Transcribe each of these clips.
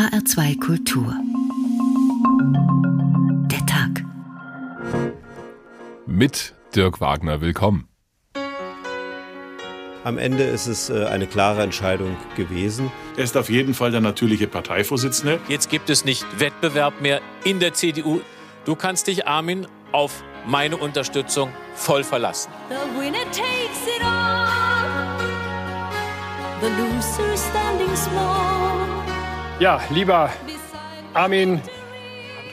HR2 Kultur. Der Tag. Mit Dirk Wagner willkommen. Am Ende ist es äh, eine klare Entscheidung gewesen. Er ist auf jeden Fall der natürliche Parteivorsitzende. Jetzt gibt es nicht Wettbewerb mehr in der CDU. Du kannst dich, Armin, auf meine Unterstützung voll verlassen. The winner takes it all. The loser standing small. Ja, lieber Armin,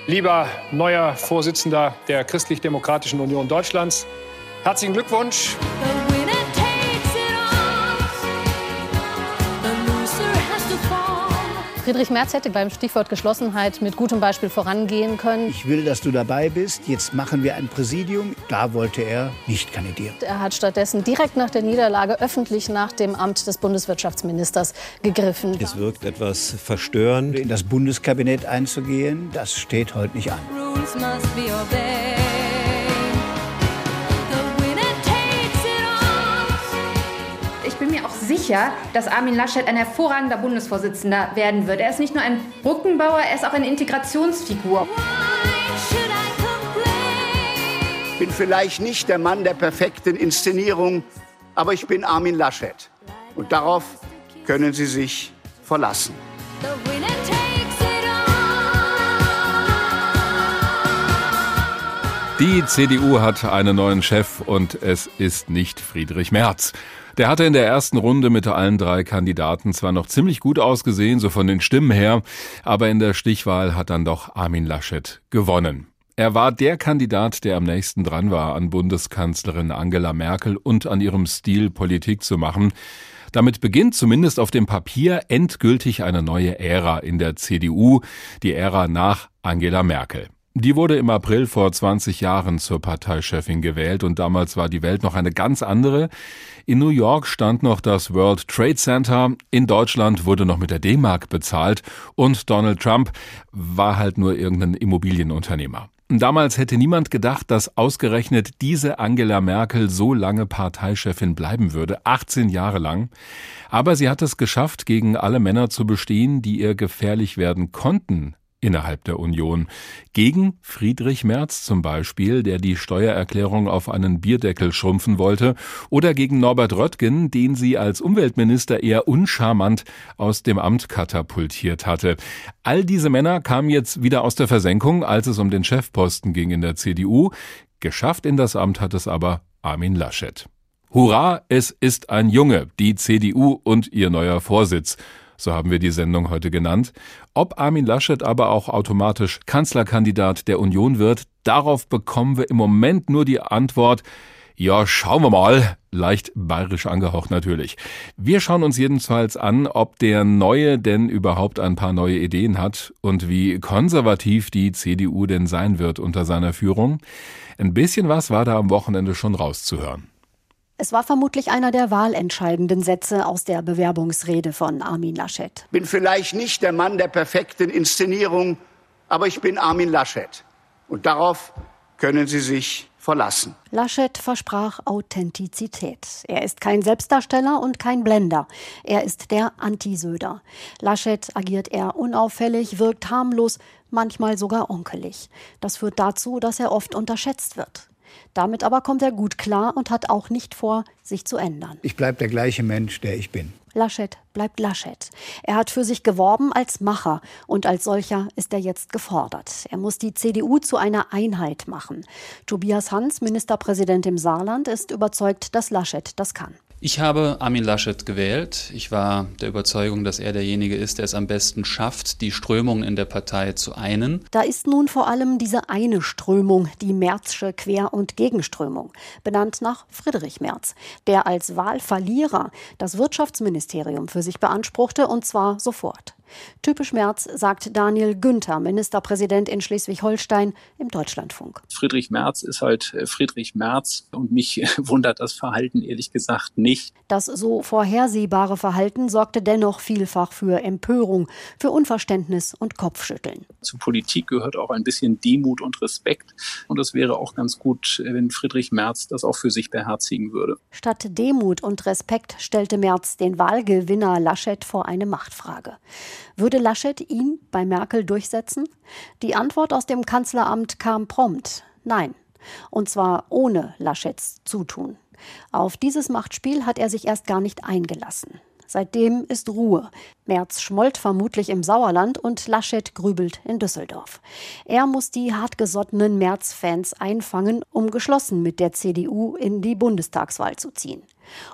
lieber neuer Vorsitzender der Christlich-Demokratischen Union Deutschlands, herzlichen Glückwunsch. Friedrich Merz hätte beim Stichwort Geschlossenheit mit gutem Beispiel vorangehen können. Ich will, dass du dabei bist. Jetzt machen wir ein Präsidium. Da wollte er nicht kandidieren. Er hat stattdessen direkt nach der Niederlage öffentlich nach dem Amt des Bundeswirtschaftsministers gegriffen. Es wirkt etwas verstörend. In das Bundeskabinett einzugehen, das steht heute nicht an. Sicher, dass Armin Laschet ein hervorragender Bundesvorsitzender werden wird. Er ist nicht nur ein Brückenbauer, er ist auch eine Integrationsfigur. Ich bin vielleicht nicht der Mann der perfekten Inszenierung, aber ich bin Armin Laschet. Und darauf können Sie sich verlassen. Die CDU hat einen neuen Chef und es ist nicht Friedrich Merz. Der hatte in der ersten Runde mit allen drei Kandidaten zwar noch ziemlich gut ausgesehen, so von den Stimmen her, aber in der Stichwahl hat dann doch Armin Laschet gewonnen. Er war der Kandidat, der am nächsten dran war an Bundeskanzlerin Angela Merkel und an ihrem Stil Politik zu machen. Damit beginnt zumindest auf dem Papier endgültig eine neue Ära in der CDU, die Ära nach Angela Merkel. Die wurde im April vor 20 Jahren zur Parteichefin gewählt und damals war die Welt noch eine ganz andere. In New York stand noch das World Trade Center, in Deutschland wurde noch mit der D-Mark bezahlt und Donald Trump war halt nur irgendein Immobilienunternehmer. Damals hätte niemand gedacht, dass ausgerechnet diese Angela Merkel so lange Parteichefin bleiben würde, 18 Jahre lang. Aber sie hat es geschafft, gegen alle Männer zu bestehen, die ihr gefährlich werden konnten innerhalb der Union. Gegen Friedrich Merz zum Beispiel, der die Steuererklärung auf einen Bierdeckel schrumpfen wollte, oder gegen Norbert Röttgen, den sie als Umweltminister eher uncharmant aus dem Amt katapultiert hatte. All diese Männer kamen jetzt wieder aus der Versenkung, als es um den Chefposten ging in der CDU. Geschafft in das Amt hat es aber Armin Laschet. Hurra, es ist ein Junge, die CDU und ihr neuer Vorsitz so haben wir die Sendung heute genannt. Ob Armin Laschet aber auch automatisch Kanzlerkandidat der Union wird, darauf bekommen wir im Moment nur die Antwort, ja, schauen wir mal. Leicht bayerisch angehaucht natürlich. Wir schauen uns jedenfalls an, ob der Neue denn überhaupt ein paar neue Ideen hat und wie konservativ die CDU denn sein wird unter seiner Führung. Ein bisschen was war da am Wochenende schon rauszuhören. Es war vermutlich einer der wahlentscheidenden Sätze aus der Bewerbungsrede von Armin Laschet. Bin vielleicht nicht der Mann der perfekten Inszenierung, aber ich bin Armin Laschet. Und darauf können Sie sich verlassen. Laschet versprach Authentizität. Er ist kein Selbstdarsteller und kein Blender. Er ist der Antisöder. Laschet agiert eher unauffällig, wirkt harmlos, manchmal sogar onkelig. Das führt dazu, dass er oft unterschätzt wird. Damit aber kommt er gut klar und hat auch nicht vor, sich zu ändern. Ich bleibe der gleiche Mensch, der ich bin. Laschet bleibt Laschet. Er hat für sich geworben als Macher und als solcher ist er jetzt gefordert. Er muss die CDU zu einer Einheit machen. Tobias Hans, Ministerpräsident im Saarland, ist überzeugt, dass Laschet das kann. Ich habe Armin Laschet gewählt. Ich war der Überzeugung, dass er derjenige ist, der es am besten schafft, die Strömungen in der Partei zu einen. Da ist nun vor allem diese eine Strömung, die Märzsche Quer- und Gegenströmung, benannt nach Friedrich Merz, der als Wahlverlierer das Wirtschaftsministerium für sich beanspruchte und zwar sofort. Typisch Merz, sagt Daniel Günther, Ministerpräsident in Schleswig-Holstein im Deutschlandfunk. Friedrich Merz ist halt äh, Friedrich Merz und mich wundert das Verhalten ehrlich gesagt nicht. Das so vorhersehbare Verhalten sorgte dennoch vielfach für Empörung, für Unverständnis und Kopfschütteln. Zu Politik gehört auch ein bisschen Demut und Respekt und es wäre auch ganz gut, wenn Friedrich Merz das auch für sich beherzigen würde. Statt Demut und Respekt stellte Merz den Wahlgewinner Laschet vor eine Machtfrage. Würde Laschet ihn bei Merkel durchsetzen? Die Antwort aus dem Kanzleramt kam prompt. Nein. Und zwar ohne Laschets Zutun. Auf dieses Machtspiel hat er sich erst gar nicht eingelassen. Seitdem ist Ruhe. Merz schmollt vermutlich im Sauerland und Laschet grübelt in Düsseldorf. Er muss die hartgesottenen Merz-Fans einfangen, um geschlossen mit der CDU in die Bundestagswahl zu ziehen.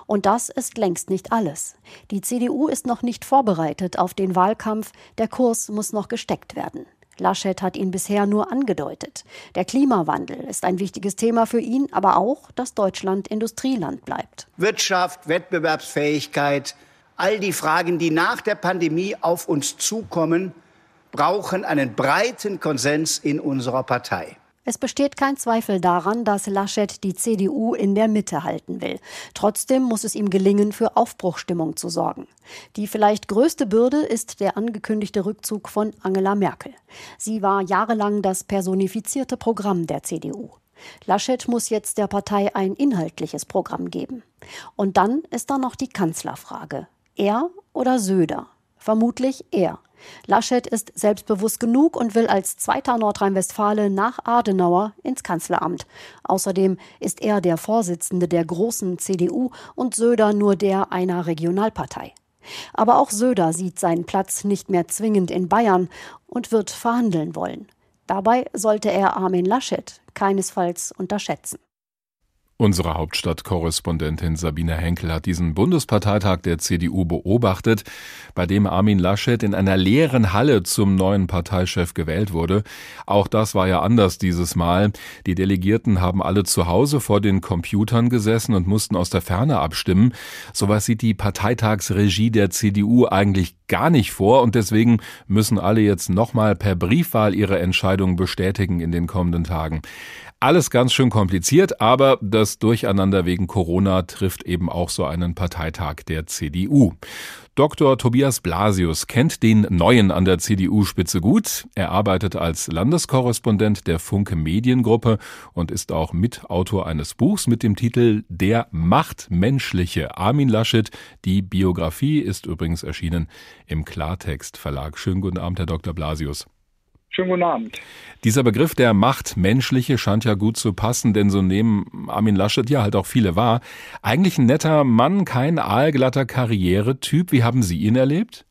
Und das ist längst nicht alles. Die CDU ist noch nicht vorbereitet auf den Wahlkampf, der Kurs muss noch gesteckt werden. Laschet hat ihn bisher nur angedeutet. Der Klimawandel ist ein wichtiges Thema für ihn, aber auch, dass Deutschland Industrieland bleibt. Wirtschaft, Wettbewerbsfähigkeit, all die Fragen, die nach der Pandemie auf uns zukommen, brauchen einen breiten Konsens in unserer Partei. Es besteht kein Zweifel daran, dass Laschet die CDU in der Mitte halten will. Trotzdem muss es ihm gelingen, für Aufbruchstimmung zu sorgen. Die vielleicht größte Bürde ist der angekündigte Rückzug von Angela Merkel. Sie war jahrelang das personifizierte Programm der CDU. Laschet muss jetzt der Partei ein inhaltliches Programm geben. Und dann ist da noch die Kanzlerfrage. Er oder Söder? Vermutlich er. Laschet ist selbstbewusst genug und will als zweiter Nordrhein-Westfale nach Adenauer ins Kanzleramt. Außerdem ist er der Vorsitzende der großen CDU und Söder nur der einer Regionalpartei. Aber auch Söder sieht seinen Platz nicht mehr zwingend in Bayern und wird verhandeln wollen. Dabei sollte er Armin Laschet keinesfalls unterschätzen. Unsere Hauptstadtkorrespondentin Sabine Henkel hat diesen Bundesparteitag der CDU beobachtet, bei dem Armin Laschet in einer leeren Halle zum neuen Parteichef gewählt wurde. Auch das war ja anders dieses Mal. Die Delegierten haben alle zu Hause vor den Computern gesessen und mussten aus der Ferne abstimmen. Sowas sieht die Parteitagsregie der CDU eigentlich gar nicht vor und deswegen müssen alle jetzt nochmal per Briefwahl ihre Entscheidung bestätigen in den kommenden Tagen. Alles ganz schön kompliziert, aber das Durcheinander wegen Corona trifft eben auch so einen Parteitag der CDU. Dr. Tobias Blasius kennt den Neuen an der CDU-Spitze gut. Er arbeitet als Landeskorrespondent der Funke Mediengruppe und ist auch Mitautor eines Buchs mit dem Titel Der Machtmenschliche Armin Laschet. Die Biografie ist übrigens erschienen im Klartext Verlag. Schönen guten Abend, Herr Dr. Blasius. Schönen guten Abend. Dieser Begriff der Macht menschliche scheint ja gut zu passen, denn so nehmen Armin Laschet ja halt auch viele wahr. Eigentlich ein netter Mann, kein aalglatter Karrieretyp. Wie haben Sie ihn erlebt?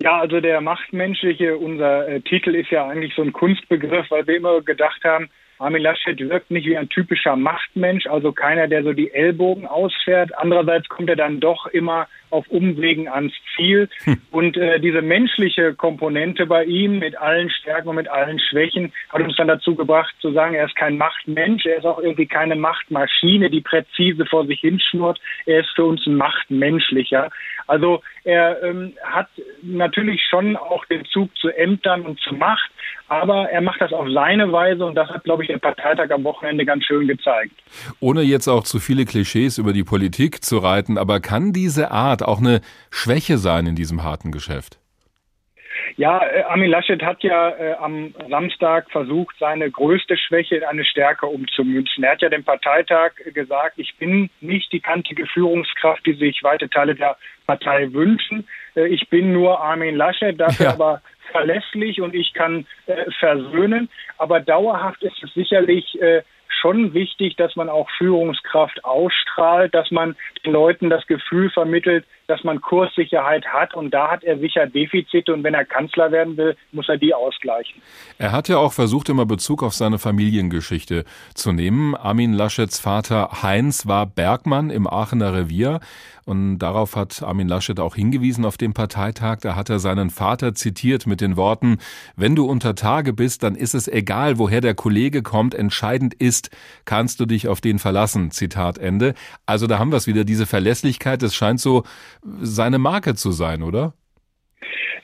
Ja, also der Machtmenschliche, unser äh, Titel ist ja eigentlich so ein Kunstbegriff, weil wir immer gedacht haben, Armin Laschet wirkt nicht wie ein typischer Machtmensch, also keiner, der so die Ellbogen ausfährt. Andererseits kommt er dann doch immer auf Umwegen ans Ziel. Hm. Und äh, diese menschliche Komponente bei ihm mit allen Stärken und mit allen Schwächen hat uns dann dazu gebracht zu sagen, er ist kein Machtmensch, er ist auch irgendwie keine Machtmaschine, die präzise vor sich hinschnurrt. Er ist für uns ein Machtmenschlicher. Also er ähm, hat natürlich schon auch den Zug zu Ämtern und zu Macht, aber er macht das auf seine Weise und das hat, glaube ich, der Parteitag am Wochenende ganz schön gezeigt. Ohne jetzt auch zu viele Klischees über die Politik zu reiten, aber kann diese Art auch eine Schwäche sein in diesem harten Geschäft? Ja, äh, Armin Laschet hat ja äh, am Samstag versucht, seine größte Schwäche in eine Stärke umzumünzen. Er hat ja dem Parteitag gesagt, ich bin nicht die kantige Führungskraft, die sich weite Teile der Partei wünschen. Äh, ich bin nur Armin Laschet, dafür ja. aber verlässlich und ich kann äh, versöhnen. Aber dauerhaft ist es sicherlich äh, schon wichtig, dass man auch Führungskraft ausstrahlt, dass man den Leuten das Gefühl vermittelt, dass man Kurssicherheit hat. Und da hat er sicher Defizite. Und wenn er Kanzler werden will, muss er die ausgleichen. Er hat ja auch versucht, immer Bezug auf seine Familiengeschichte zu nehmen. Armin Laschets Vater Heinz war Bergmann im Aachener Revier. Und darauf hat Armin Laschet auch hingewiesen auf dem Parteitag. Da hat er seinen Vater zitiert mit den Worten, wenn du unter Tage bist, dann ist es egal, woher der Kollege kommt. Entscheidend ist, kannst du dich auf den verlassen. Zitat Ende. Also da haben wir es wieder, diese Verlässlichkeit. Es scheint so seine Marke zu sein, oder?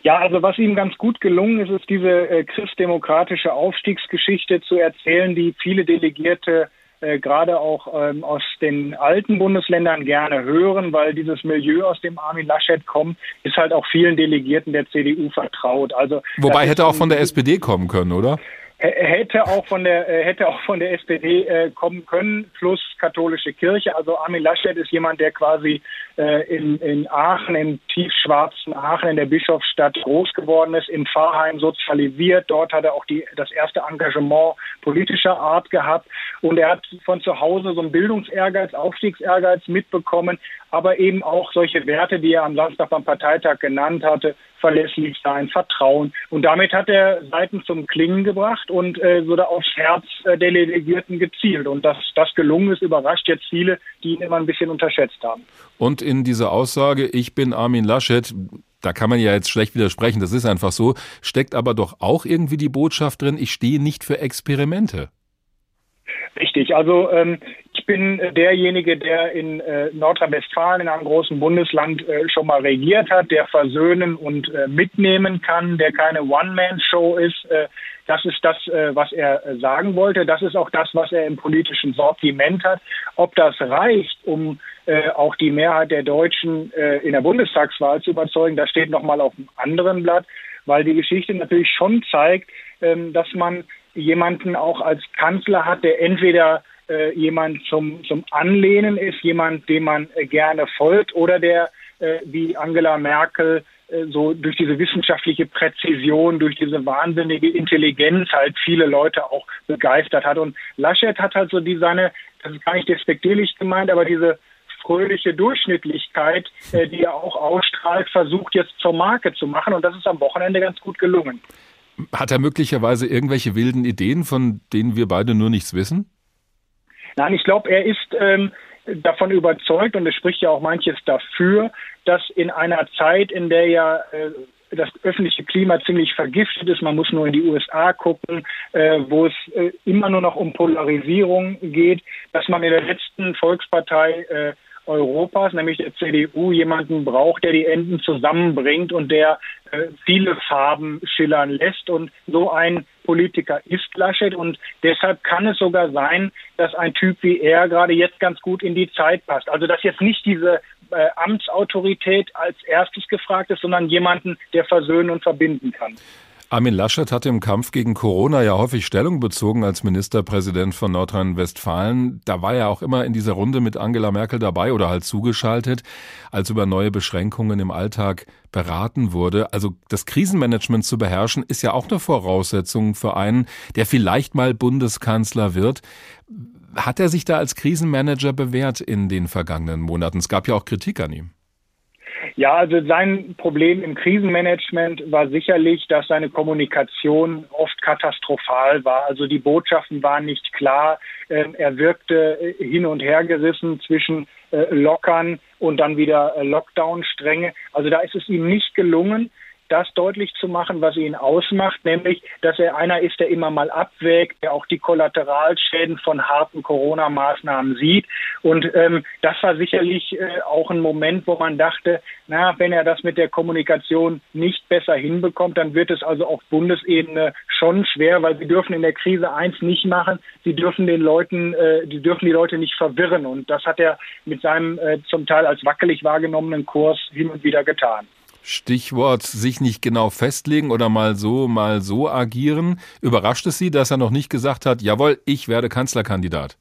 Ja, also was ihm ganz gut gelungen ist, ist diese äh, christdemokratische Aufstiegsgeschichte zu erzählen, die viele Delegierte äh, gerade auch ähm, aus den alten Bundesländern gerne hören, weil dieses Milieu, aus dem Armin Laschet kommt, ist halt auch vielen Delegierten der CDU vertraut. Also Wobei hätte auch von der SPD kommen können, oder? hätte auch von der hätte auch von der SPD äh, kommen können plus katholische Kirche also Armin Laschet ist jemand der quasi äh, in, in Aachen im tiefschwarzen Aachen in der Bischofsstadt groß geworden ist in Pfarrheim sozialisiert. Dort hat er auch die das erste Engagement politischer Art gehabt. Und er hat von zu Hause so einen Bildungsehrgeiz Aufstiegsehrgeiz mitbekommen aber eben auch solche Werte die er am Samstag beim Parteitag genannt hatte verlässlich sein Vertrauen. Und damit hat er Seiten zum Klingen gebracht und äh, so da aufs Herz äh, der Delegierten gezielt. Und dass das gelungen ist überrascht jetzt viele die ihn immer ein bisschen unterschätzt haben. Und in dieser Aussage ich bin Armin Laschet da kann man ja jetzt schlecht widersprechen das ist einfach so steckt aber doch auch irgendwie die Botschaft drin ich stehe nicht für Experimente Richtig, also ähm, ich bin derjenige, der in äh, Nordrhein-Westfalen in einem großen Bundesland äh, schon mal regiert hat, der versöhnen und äh, mitnehmen kann, der keine One-Man-Show ist. Das ist das, äh, was er äh, sagen wollte. Das ist auch das, was er im politischen Sortiment hat. Ob das reicht, um äh, auch die Mehrheit der Deutschen in der Bundestagswahl zu überzeugen, das steht noch mal auf einem anderen Blatt, weil die Geschichte natürlich schon zeigt, äh, dass man jemanden auch als Kanzler hat, der entweder jemand zum, zum Anlehnen ist, jemand, dem man gerne folgt oder der wie Angela Merkel so durch diese wissenschaftliche Präzision, durch diese wahnsinnige Intelligenz halt viele Leute auch begeistert hat. Und Laschet hat halt so die seine, das ist gar nicht despektierlich gemeint, aber diese fröhliche Durchschnittlichkeit, äh, die er auch ausstrahlt, versucht jetzt zur Marke zu machen. Und das ist am Wochenende ganz gut gelungen. Hat er möglicherweise irgendwelche wilden Ideen, von denen wir beide nur nichts wissen? Nein, ich glaube, er ist ähm, davon überzeugt und es spricht ja auch manches dafür, dass in einer Zeit, in der ja äh, das öffentliche Klima ziemlich vergiftet ist, man muss nur in die USA gucken, äh, wo es äh, immer nur noch um Polarisierung geht, dass man in der letzten Volkspartei äh, Europas, nämlich der CDU, jemanden braucht, der die Enden zusammenbringt und der äh, viele Farben schillern lässt. Und so ein Politiker ist Laschet. Und deshalb kann es sogar sein, dass ein Typ wie er gerade jetzt ganz gut in die Zeit passt. Also dass jetzt nicht diese äh, Amtsautorität als erstes gefragt ist, sondern jemanden, der versöhnen und verbinden kann. Armin Laschet hat im Kampf gegen Corona ja häufig Stellung bezogen als Ministerpräsident von Nordrhein-Westfalen. Da war er auch immer in dieser Runde mit Angela Merkel dabei oder halt zugeschaltet, als über neue Beschränkungen im Alltag beraten wurde. Also das Krisenmanagement zu beherrschen, ist ja auch eine Voraussetzung für einen, der vielleicht mal Bundeskanzler wird. Hat er sich da als Krisenmanager bewährt in den vergangenen Monaten? Es gab ja auch Kritik an ihm. Ja, also sein Problem im Krisenmanagement war sicherlich, dass seine Kommunikation oft katastrophal war. Also die Botschaften waren nicht klar. Ähm, er wirkte äh, hin und her gerissen zwischen äh, Lockern und dann wieder äh, Lockdown-Stränge. Also da ist es ihm nicht gelungen, das deutlich zu machen, was ihn ausmacht, nämlich, dass er einer ist, der immer mal abwägt, der auch die Kollateralschäden von harten Corona-Maßnahmen sieht. Und ähm, das war sicherlich äh, auch ein Moment, wo man dachte, na, wenn er das mit der Kommunikation nicht besser hinbekommt, dann wird es also auf Bundesebene schon schwer, weil sie dürfen in der Krise eins nicht machen, sie dürfen den Leuten, äh, die dürfen die Leute nicht verwirren. Und das hat er mit seinem äh, zum Teil als wackelig wahrgenommenen Kurs hin und wieder getan. Stichwort sich nicht genau festlegen oder mal so, mal so agieren. Überrascht es Sie, dass er noch nicht gesagt hat, jawohl, ich werde Kanzlerkandidat?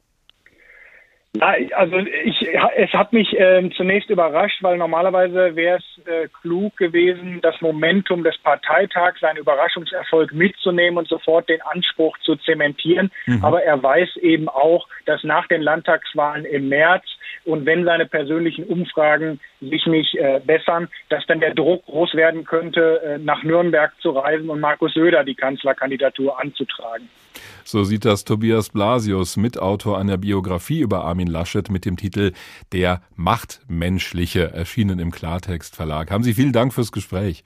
Ja, also ich, es hat mich äh, zunächst überrascht, weil normalerweise wäre es äh, klug gewesen, das Momentum des Parteitags, seinen Überraschungserfolg mitzunehmen und sofort den Anspruch zu zementieren. Mhm. Aber er weiß eben auch, dass nach den Landtagswahlen im März und wenn seine persönlichen Umfragen sich nicht äh, bessern, dass dann der Druck groß werden könnte, äh, nach Nürnberg zu reisen und Markus Söder die Kanzlerkandidatur anzutragen. So sieht das Tobias Blasius, Mitautor einer Biografie über Armin Laschet mit dem Titel Der Machtmenschliche, erschienen im Klartext Verlag. Haben Sie vielen Dank fürs Gespräch.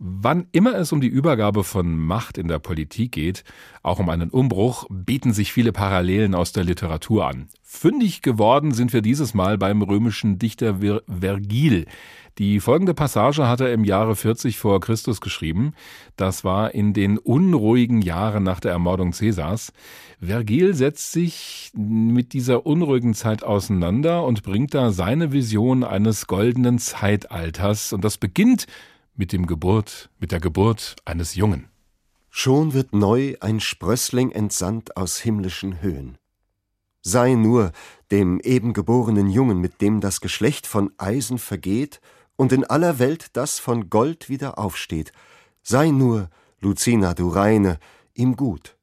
Wann immer es um die Übergabe von Macht in der Politik geht, auch um einen Umbruch, bieten sich viele Parallelen aus der Literatur an. Fündig geworden sind wir dieses Mal beim römischen Dichter Vergil. Die folgende Passage hat er im Jahre 40 vor Christus geschrieben. Das war in den unruhigen Jahren nach der Ermordung Cäsars. Vergil setzt sich mit dieser unruhigen Zeit auseinander und bringt da seine Vision eines goldenen Zeitalters. Und das beginnt mit dem Geburt, mit der Geburt eines Jungen. Schon wird neu ein Sprössling entsandt aus himmlischen Höhen. Sei nur dem eben geborenen Jungen, mit dem das Geschlecht von Eisen vergeht und in aller Welt das von Gold wieder aufsteht, sei nur, Lucina, du Reine, ihm gut,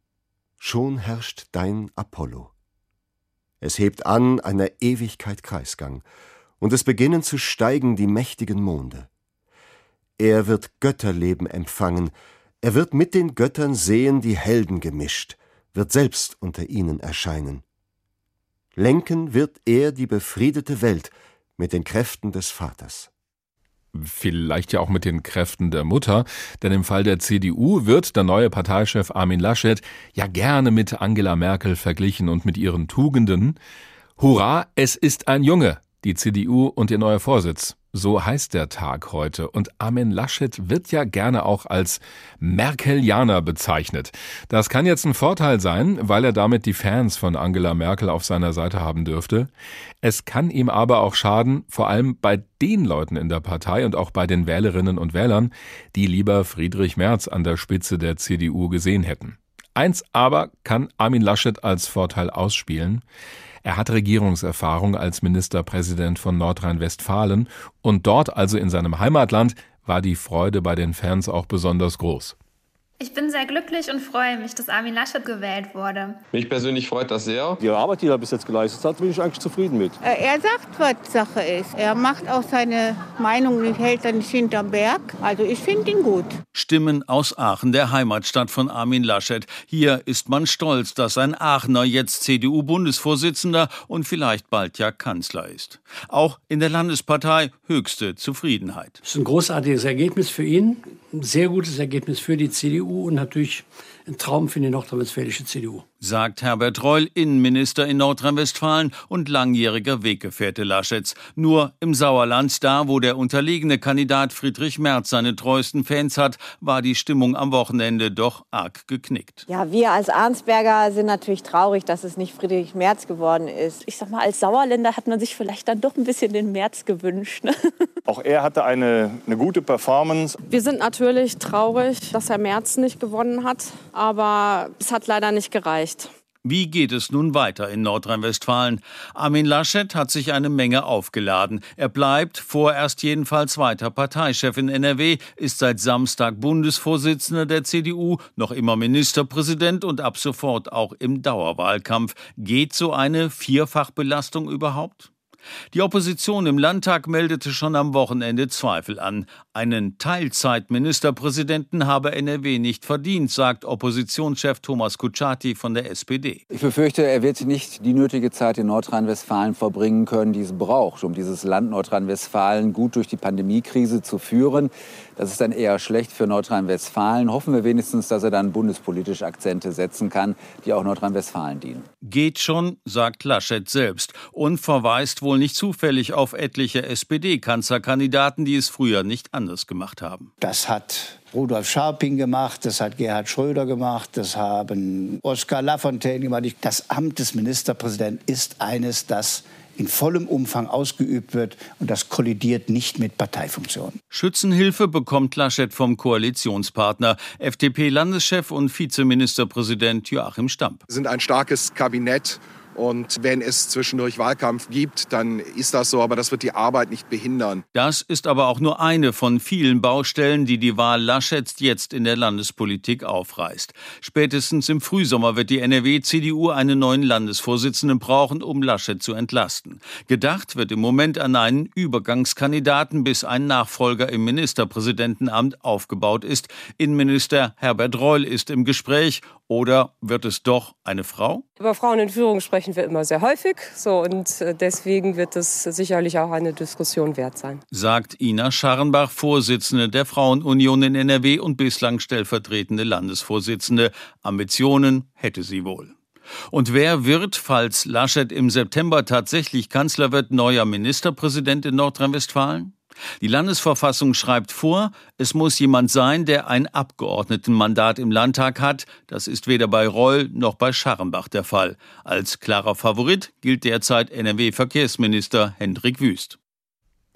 schon herrscht dein Apollo. Es hebt an einer Ewigkeit Kreisgang, und es beginnen zu steigen die mächtigen Monde. Er wird Götterleben empfangen, er wird mit den Göttern sehen die Helden gemischt, wird selbst unter ihnen erscheinen. Lenken wird er die befriedete Welt mit den Kräften des Vaters vielleicht ja auch mit den Kräften der Mutter, denn im Fall der CDU wird der neue Parteichef Armin Laschet ja gerne mit Angela Merkel verglichen und mit ihren Tugenden. Hurra, es ist ein Junge, die CDU und ihr neuer Vorsitz. So heißt der Tag heute. Und Armin Laschet wird ja gerne auch als Merkelianer bezeichnet. Das kann jetzt ein Vorteil sein, weil er damit die Fans von Angela Merkel auf seiner Seite haben dürfte. Es kann ihm aber auch schaden, vor allem bei den Leuten in der Partei und auch bei den Wählerinnen und Wählern, die lieber Friedrich Merz an der Spitze der CDU gesehen hätten. Eins aber kann Armin Laschet als Vorteil ausspielen. Er hat Regierungserfahrung als Ministerpräsident von Nordrhein-Westfalen und dort, also in seinem Heimatland, war die Freude bei den Fans auch besonders groß. Ich bin sehr glücklich und freue mich, dass Armin Laschet gewählt wurde. Mich persönlich freut das sehr. Die Arbeit, die er bis jetzt geleistet hat, bin ich eigentlich zufrieden mit. Äh, er sagt, was Sache ist. Er macht auch seine Meinung nicht, hält er nicht hinterm Berg. Also ich finde ihn gut. Stimmen aus Aachen, der Heimatstadt von Armin Laschet. Hier ist man stolz, dass ein Aachener jetzt CDU-Bundesvorsitzender und vielleicht bald ja Kanzler ist. Auch in der Landespartei höchste Zufriedenheit. Das ist ein großartiges Ergebnis für ihn, sehr gutes Ergebnis für die CDU und natürlich ein Traum für die nordrhein-westfälische CDU. Sagt Herbert Reul, Innenminister in Nordrhein-Westfalen und langjähriger Weggefährte Laschets. Nur im Sauerland, da wo der unterlegene Kandidat Friedrich Merz seine treuesten Fans hat, war die Stimmung am Wochenende doch arg geknickt. Ja, wir als Arnsberger sind natürlich traurig, dass es nicht Friedrich Merz geworden ist. Ich sag mal, als Sauerländer hat man sich vielleicht dann doch ein bisschen den Merz gewünscht. Ne? Auch er hatte eine, eine gute Performance. Wir sind natürlich traurig, dass Herr Merz nicht gewonnen hat aber es hat leider nicht gereicht. Wie geht es nun weiter in Nordrhein-Westfalen? Armin Laschet hat sich eine Menge aufgeladen. Er bleibt vorerst jedenfalls weiter Parteichef in NRW, ist seit Samstag Bundesvorsitzender der CDU, noch immer Ministerpräsident und ab sofort auch im Dauerwahlkampf. Geht so eine Vierfachbelastung überhaupt? Die Opposition im Landtag meldete schon am Wochenende Zweifel an. Einen Teilzeitministerpräsidenten habe NRW nicht verdient, sagt Oppositionschef Thomas Kutschaty von der SPD. Ich befürchte, er wird nicht die nötige Zeit in Nordrhein-Westfalen verbringen können, die es braucht, um dieses Land Nordrhein-Westfalen gut durch die Pandemiekrise zu führen. Das ist dann eher schlecht für Nordrhein-Westfalen. Hoffen wir wenigstens, dass er dann bundespolitisch Akzente setzen kann, die auch Nordrhein-Westfalen dienen. Geht schon, sagt Laschet selbst und verweist wohl nicht zufällig auf etliche SPD-Kanzlerkandidaten, die es früher nicht anders gemacht haben. Das hat Rudolf Scharping gemacht, das hat Gerhard Schröder gemacht, das haben Oskar Lafontaine gemacht. Das Amt des Ministerpräsidenten ist eines, das in vollem Umfang ausgeübt wird und das kollidiert nicht mit Parteifunktionen. Schützenhilfe bekommt Laschet vom Koalitionspartner FDP-Landeschef und Vizeministerpräsident Joachim Stamp. Wir sind ein starkes Kabinett und wenn es zwischendurch Wahlkampf gibt, dann ist das so, aber das wird die Arbeit nicht behindern. Das ist aber auch nur eine von vielen Baustellen, die die Wahl Laschets jetzt in der Landespolitik aufreißt. Spätestens im Frühsommer wird die NRW-CDU einen neuen Landesvorsitzenden brauchen, um Laschet zu entlasten. Gedacht wird im Moment an einen Übergangskandidaten, bis ein Nachfolger im Ministerpräsidentenamt aufgebaut ist. Innenminister Herbert Reul ist im Gespräch. Oder wird es doch eine Frau? Über Frauen in Führung sprechen wir immer sehr häufig. So, und äh, deswegen wird es sicherlich auch eine Diskussion wert sein. Sagt Ina Scharrenbach, Vorsitzende der Frauenunion in NRW und bislang stellvertretende Landesvorsitzende. Ambitionen hätte sie wohl. Und wer wird, falls Laschet im September tatsächlich Kanzler wird, neuer Ministerpräsident in Nordrhein-Westfalen? Die Landesverfassung schreibt vor, es muss jemand sein, der ein Abgeordnetenmandat im Landtag hat. Das ist weder bei Reul noch bei Scharrenbach der Fall. Als klarer Favorit gilt derzeit NRW-Verkehrsminister Hendrik Wüst.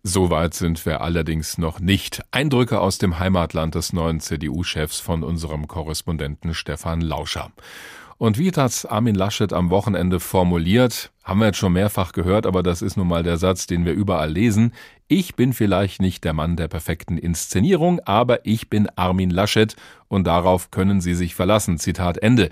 So weit sind wir allerdings noch nicht. Eindrücke aus dem Heimatland des neuen CDU-Chefs von unserem Korrespondenten Stefan Lauscher. Und wie das Armin Laschet am Wochenende formuliert, haben wir jetzt schon mehrfach gehört, aber das ist nun mal der Satz, den wir überall lesen. Ich bin vielleicht nicht der Mann der perfekten Inszenierung, aber ich bin Armin Laschet und darauf können Sie sich verlassen. Zitat Ende.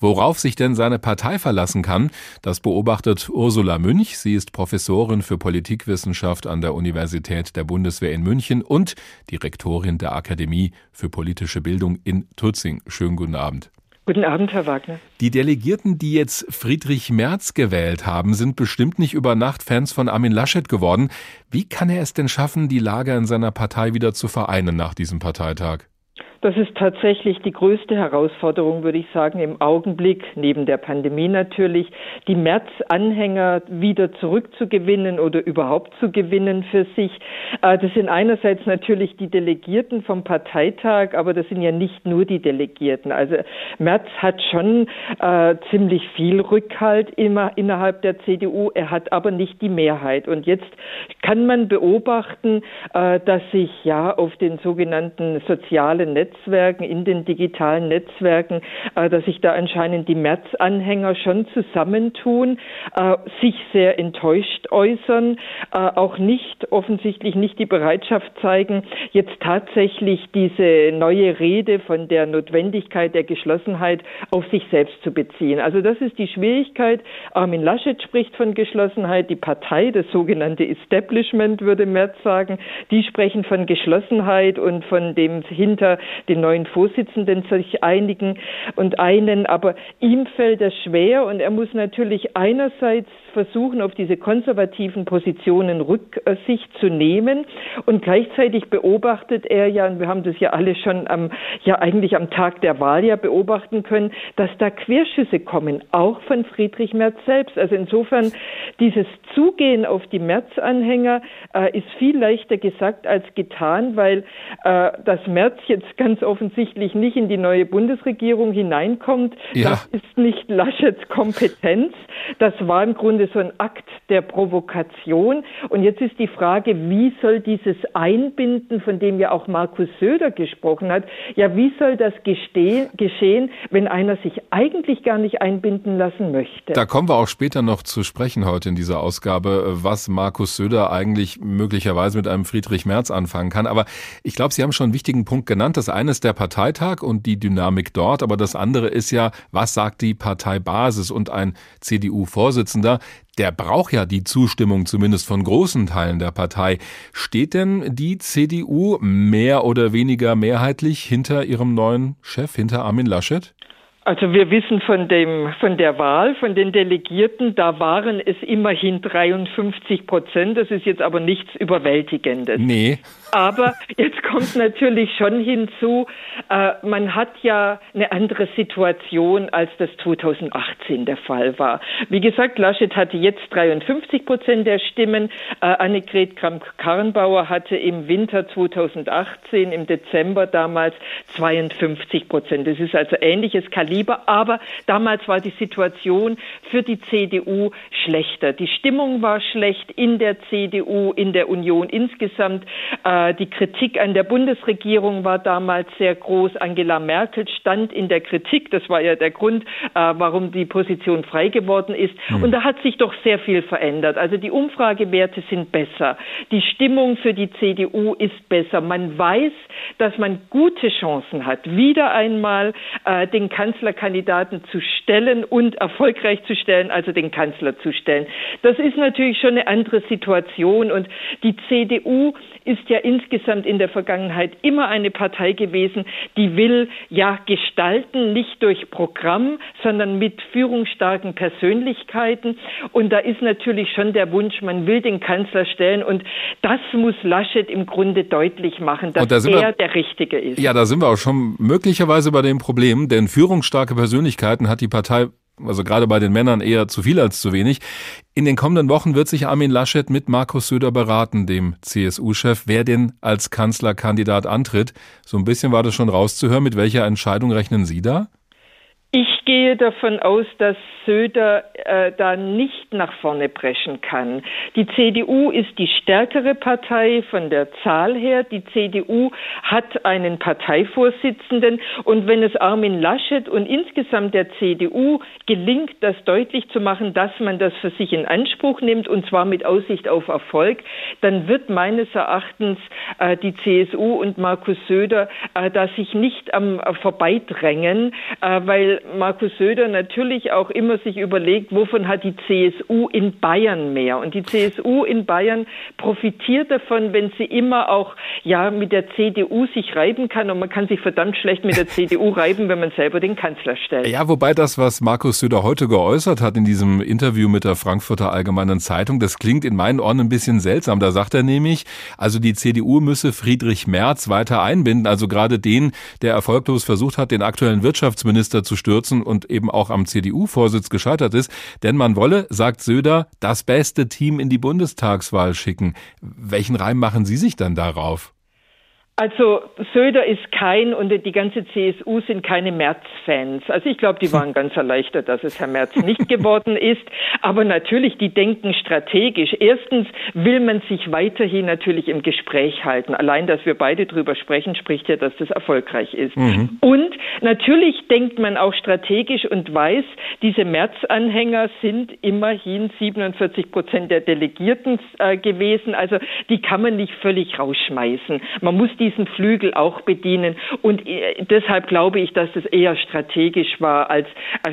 Worauf sich denn seine Partei verlassen kann, das beobachtet Ursula Münch. Sie ist Professorin für Politikwissenschaft an der Universität der Bundeswehr in München und Direktorin der Akademie für politische Bildung in Tutzing. Schönen guten Abend. Guten Abend, Herr Wagner. Die Delegierten, die jetzt Friedrich Merz gewählt haben, sind bestimmt nicht über Nacht Fans von Armin Laschet geworden. Wie kann er es denn schaffen, die Lager in seiner Partei wieder zu vereinen nach diesem Parteitag? Das ist tatsächlich die größte Herausforderung, würde ich sagen, im Augenblick, neben der Pandemie natürlich, die März-Anhänger wieder zurückzugewinnen oder überhaupt zu gewinnen für sich. Äh, das sind einerseits natürlich die Delegierten vom Parteitag, aber das sind ja nicht nur die Delegierten. Also Merz hat schon äh, ziemlich viel Rückhalt immer innerhalb der CDU, er hat aber nicht die Mehrheit. Und jetzt kann man beobachten, äh, dass sich ja auf den sogenannten sozialen Netzwerken Netzwerken, in den digitalen Netzwerken, äh, dass sich da anscheinend die März-Anhänger schon zusammentun, äh, sich sehr enttäuscht äußern, äh, auch nicht offensichtlich nicht die Bereitschaft zeigen, jetzt tatsächlich diese neue Rede von der Notwendigkeit der Geschlossenheit auf sich selbst zu beziehen. Also das ist die Schwierigkeit. Armin Laschet spricht von Geschlossenheit, die Partei, das sogenannte Establishment, würde Merz sagen, die sprechen von Geschlossenheit und von dem hinter den neuen Vorsitzenden sich einigen und einen. Aber ihm fällt das schwer und er muss natürlich einerseits versuchen, auf diese konservativen Positionen Rücksicht zu nehmen. Und gleichzeitig beobachtet er ja, und wir haben das ja alle schon am, ja eigentlich am Tag der Wahl ja beobachten können, dass da Querschüsse kommen, auch von Friedrich Merz selbst. Also insofern dieses Zugehen auf die Merz-Anhänger äh, ist viel leichter gesagt als getan, weil äh, das Merz jetzt ganz offensichtlich nicht in die neue Bundesregierung hineinkommt. Ja. Das ist nicht Laschets Kompetenz. Das war im Grunde so ein Akt der Provokation. Und jetzt ist die Frage, wie soll dieses Einbinden, von dem ja auch Markus Söder gesprochen hat, ja, wie soll das geschehen, wenn einer sich eigentlich gar nicht einbinden lassen möchte? Da kommen wir auch später noch zu sprechen heute in dieser Ausgabe, was Markus Söder eigentlich möglicherweise mit einem Friedrich Merz anfangen kann. Aber ich glaube, Sie haben schon einen wichtigen Punkt genannt. Das eine ist der Parteitag und die Dynamik dort, aber das andere ist ja, was sagt die Parteibasis und ein CDU-Vorsitzender, der braucht ja die Zustimmung zumindest von großen Teilen der Partei. Steht denn die CDU mehr oder weniger mehrheitlich hinter ihrem neuen Chef, hinter Armin Laschet? Also wir wissen von dem, von der Wahl, von den Delegierten, da waren es immerhin 53 Prozent. Das ist jetzt aber nichts Überwältigendes. Nee. Aber jetzt kommt natürlich schon hinzu, äh, man hat ja eine andere Situation, als das 2018 der Fall war. Wie gesagt, Laschet hatte jetzt 53 Prozent der Stimmen. Äh, Annegret Kramp-Karrenbauer hatte im Winter 2018, im Dezember damals 52 Prozent. Das ist also ähnliches Kaliber, aber damals war die Situation für die CDU schlechter. Die Stimmung war schlecht in der CDU, in der Union insgesamt. Äh, die Kritik an der Bundesregierung war damals sehr groß. Angela Merkel stand in der Kritik. Das war ja der Grund, äh, warum die Position frei geworden ist. Mhm. Und da hat sich doch sehr viel verändert. Also die Umfragewerte sind besser. Die Stimmung für die CDU ist besser. Man weiß, dass man gute Chancen hat, wieder einmal äh, den Kanzlerkandidaten zu stellen und erfolgreich zu stellen, also den Kanzler zu stellen. Das ist natürlich schon eine andere Situation. Und die CDU ist ja insgesamt in der Vergangenheit immer eine Partei gewesen, die will ja gestalten, nicht durch Programm, sondern mit führungsstarken Persönlichkeiten. Und da ist natürlich schon der Wunsch, man will den Kanzler stellen. Und das muss Laschet im Grunde deutlich machen, dass da er wir, der Richtige ist. Ja, da sind wir auch schon möglicherweise bei dem Problem, denn führungsstarke Persönlichkeiten hat die Partei also gerade bei den Männern eher zu viel als zu wenig. In den kommenden Wochen wird sich Armin Laschet mit Markus Söder beraten, dem CSU-Chef, wer denn als Kanzlerkandidat antritt. So ein bisschen war das schon rauszuhören. Mit welcher Entscheidung rechnen Sie da? Ich gehe davon aus, dass Söder äh, da nicht nach vorne preschen kann. Die CDU ist die stärkere Partei von der Zahl her. Die CDU hat einen Parteivorsitzenden. Und wenn es Armin Laschet und insgesamt der CDU gelingt, das deutlich zu machen, dass man das für sich in Anspruch nimmt, und zwar mit Aussicht auf Erfolg, dann wird meines Erachtens äh, die CSU und Markus Söder äh, da sich nicht am äh, vorbeidrängen, äh, weil Markus Söder natürlich auch immer sich überlegt, wovon hat die CSU in Bayern mehr? Und die CSU in Bayern profitiert davon, wenn sie immer auch ja mit der CDU sich reiben kann und man kann sich verdammt schlecht mit der CDU reiben, wenn man selber den Kanzler stellt. Ja, wobei das, was Markus Söder heute geäußert hat in diesem Interview mit der Frankfurter Allgemeinen Zeitung, das klingt in meinen Ohren ein bisschen seltsam. Da sagt er nämlich, also die CDU müsse Friedrich Merz weiter einbinden, also gerade den, der erfolglos versucht hat, den aktuellen Wirtschaftsminister zu stürzen stürzen und eben auch am CDU-Vorsitz gescheitert ist. Denn man wolle, sagt Söder, das beste Team in die Bundestagswahl schicken. Welchen Reim machen Sie sich dann darauf? Also Söder ist kein und die ganze CSU sind keine Merz-Fans. Also ich glaube, die waren ganz erleichtert, dass es Herr Merz nicht geworden ist. Aber natürlich, die denken strategisch. Erstens will man sich weiterhin natürlich im Gespräch halten. Allein, dass wir beide drüber sprechen, spricht ja, dass das erfolgreich ist. Mhm. Und natürlich denkt man auch strategisch und weiß, diese Merz-Anhänger sind immerhin 47 Prozent der Delegierten äh, gewesen. Also die kann man nicht völlig rausschmeißen. Man muss die diesen Flügel auch bedienen. Und äh, deshalb glaube ich, dass es eher strategisch war als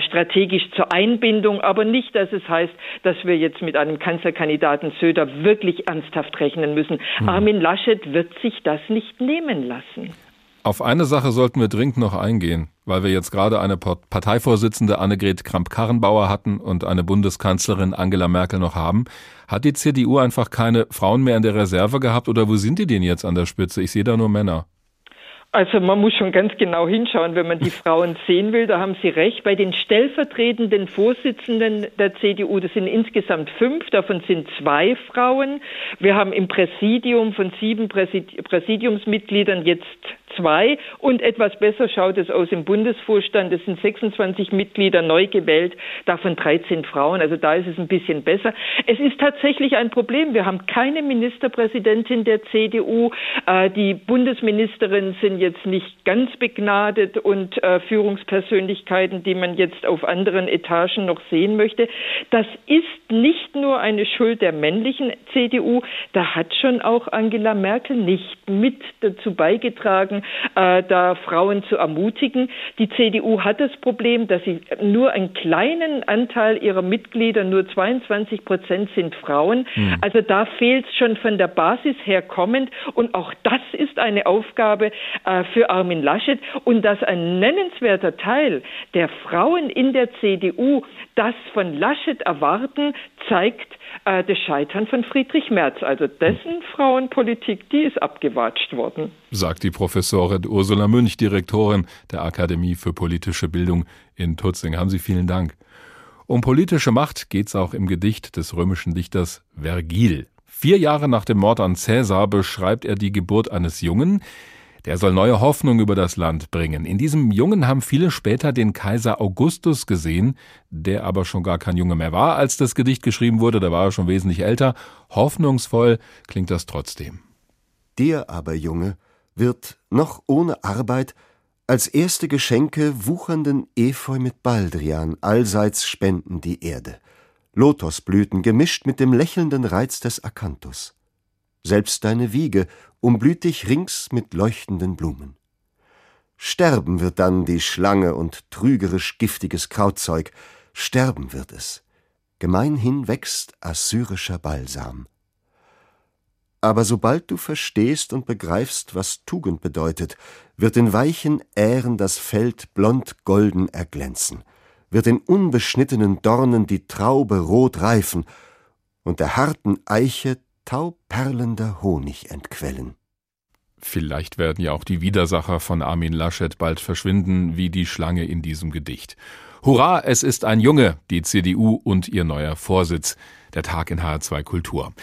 strategisch zur Einbindung, aber nicht, dass es heißt, dass wir jetzt mit einem Kanzlerkandidaten Söder wirklich ernsthaft rechnen müssen. Mhm. Armin Laschet wird sich das nicht nehmen lassen. Auf eine Sache sollten wir dringend noch eingehen, weil wir jetzt gerade eine Parteivorsitzende Annegret Kramp-Karrenbauer hatten und eine Bundeskanzlerin Angela Merkel noch haben. Hat die CDU einfach keine Frauen mehr in der Reserve gehabt oder wo sind die denn jetzt an der Spitze? Ich sehe da nur Männer. Also man muss schon ganz genau hinschauen, wenn man die Frauen sehen will. Da haben Sie recht. Bei den stellvertretenden Vorsitzenden der CDU, das sind insgesamt fünf, davon sind zwei Frauen. Wir haben im Präsidium von sieben Präsidiumsmitgliedern jetzt zwei und etwas besser schaut es aus im Bundesvorstand. Es sind 26 Mitglieder neu gewählt, davon 13 Frauen. Also da ist es ein bisschen besser. Es ist tatsächlich ein Problem. Wir haben keine Ministerpräsidentin der CDU. Äh, die Bundesministerinnen sind jetzt nicht ganz begnadet und äh, Führungspersönlichkeiten, die man jetzt auf anderen Etagen noch sehen möchte. Das ist nicht nur eine Schuld der männlichen CDU. Da hat schon auch Angela Merkel nicht mit dazu beigetragen, äh, da Frauen zu ermutigen. Die CDU hat das Problem, dass sie nur einen kleinen Anteil ihrer Mitglieder, nur 22 Prozent sind Frauen. Mhm. Also da fehlt es schon von der Basis her kommend. Und auch das ist eine Aufgabe äh, für Armin Laschet. Und dass ein nennenswerter Teil der Frauen in der CDU das von Laschet erwarten, zeigt, äh, das Scheitern von Friedrich Merz. Also dessen Frauenpolitik, die ist abgewatscht worden. Sagt die Professorin Ursula Münch, Direktorin der Akademie für politische Bildung in Tutzing. Haben Sie vielen Dank. Um politische Macht geht es auch im Gedicht des römischen Dichters Vergil. Vier Jahre nach dem Mord an Cäsar beschreibt er die Geburt eines Jungen, der soll neue Hoffnung über das Land bringen. In diesem Jungen haben viele später den Kaiser Augustus gesehen, der aber schon gar kein Junge mehr war, als das Gedicht geschrieben wurde, da war er schon wesentlich älter. Hoffnungsvoll klingt das trotzdem. Der aber Junge wird, noch ohne Arbeit, als erste Geschenke wuchernden Efeu mit Baldrian allseits spenden die Erde. Lotosblüten gemischt mit dem lächelnden Reiz des Akanthus. Selbst deine Wiege umblüht dich rings mit leuchtenden Blumen. Sterben wird dann die Schlange und trügerisch giftiges Krautzeug, sterben wird es. Gemeinhin wächst assyrischer Balsam. Aber sobald du verstehst und begreifst, was Tugend bedeutet, wird in weichen Ähren das Feld blond-golden erglänzen, wird in unbeschnittenen Dornen die Traube rot reifen und der harten Eiche tauperlender Honig entquellen. Vielleicht werden ja auch die Widersacher von Armin Laschet bald verschwinden, wie die Schlange in diesem Gedicht. Hurra, es ist ein Junge, die CDU und ihr neuer Vorsitz. Der Tag in HR2 Kultur.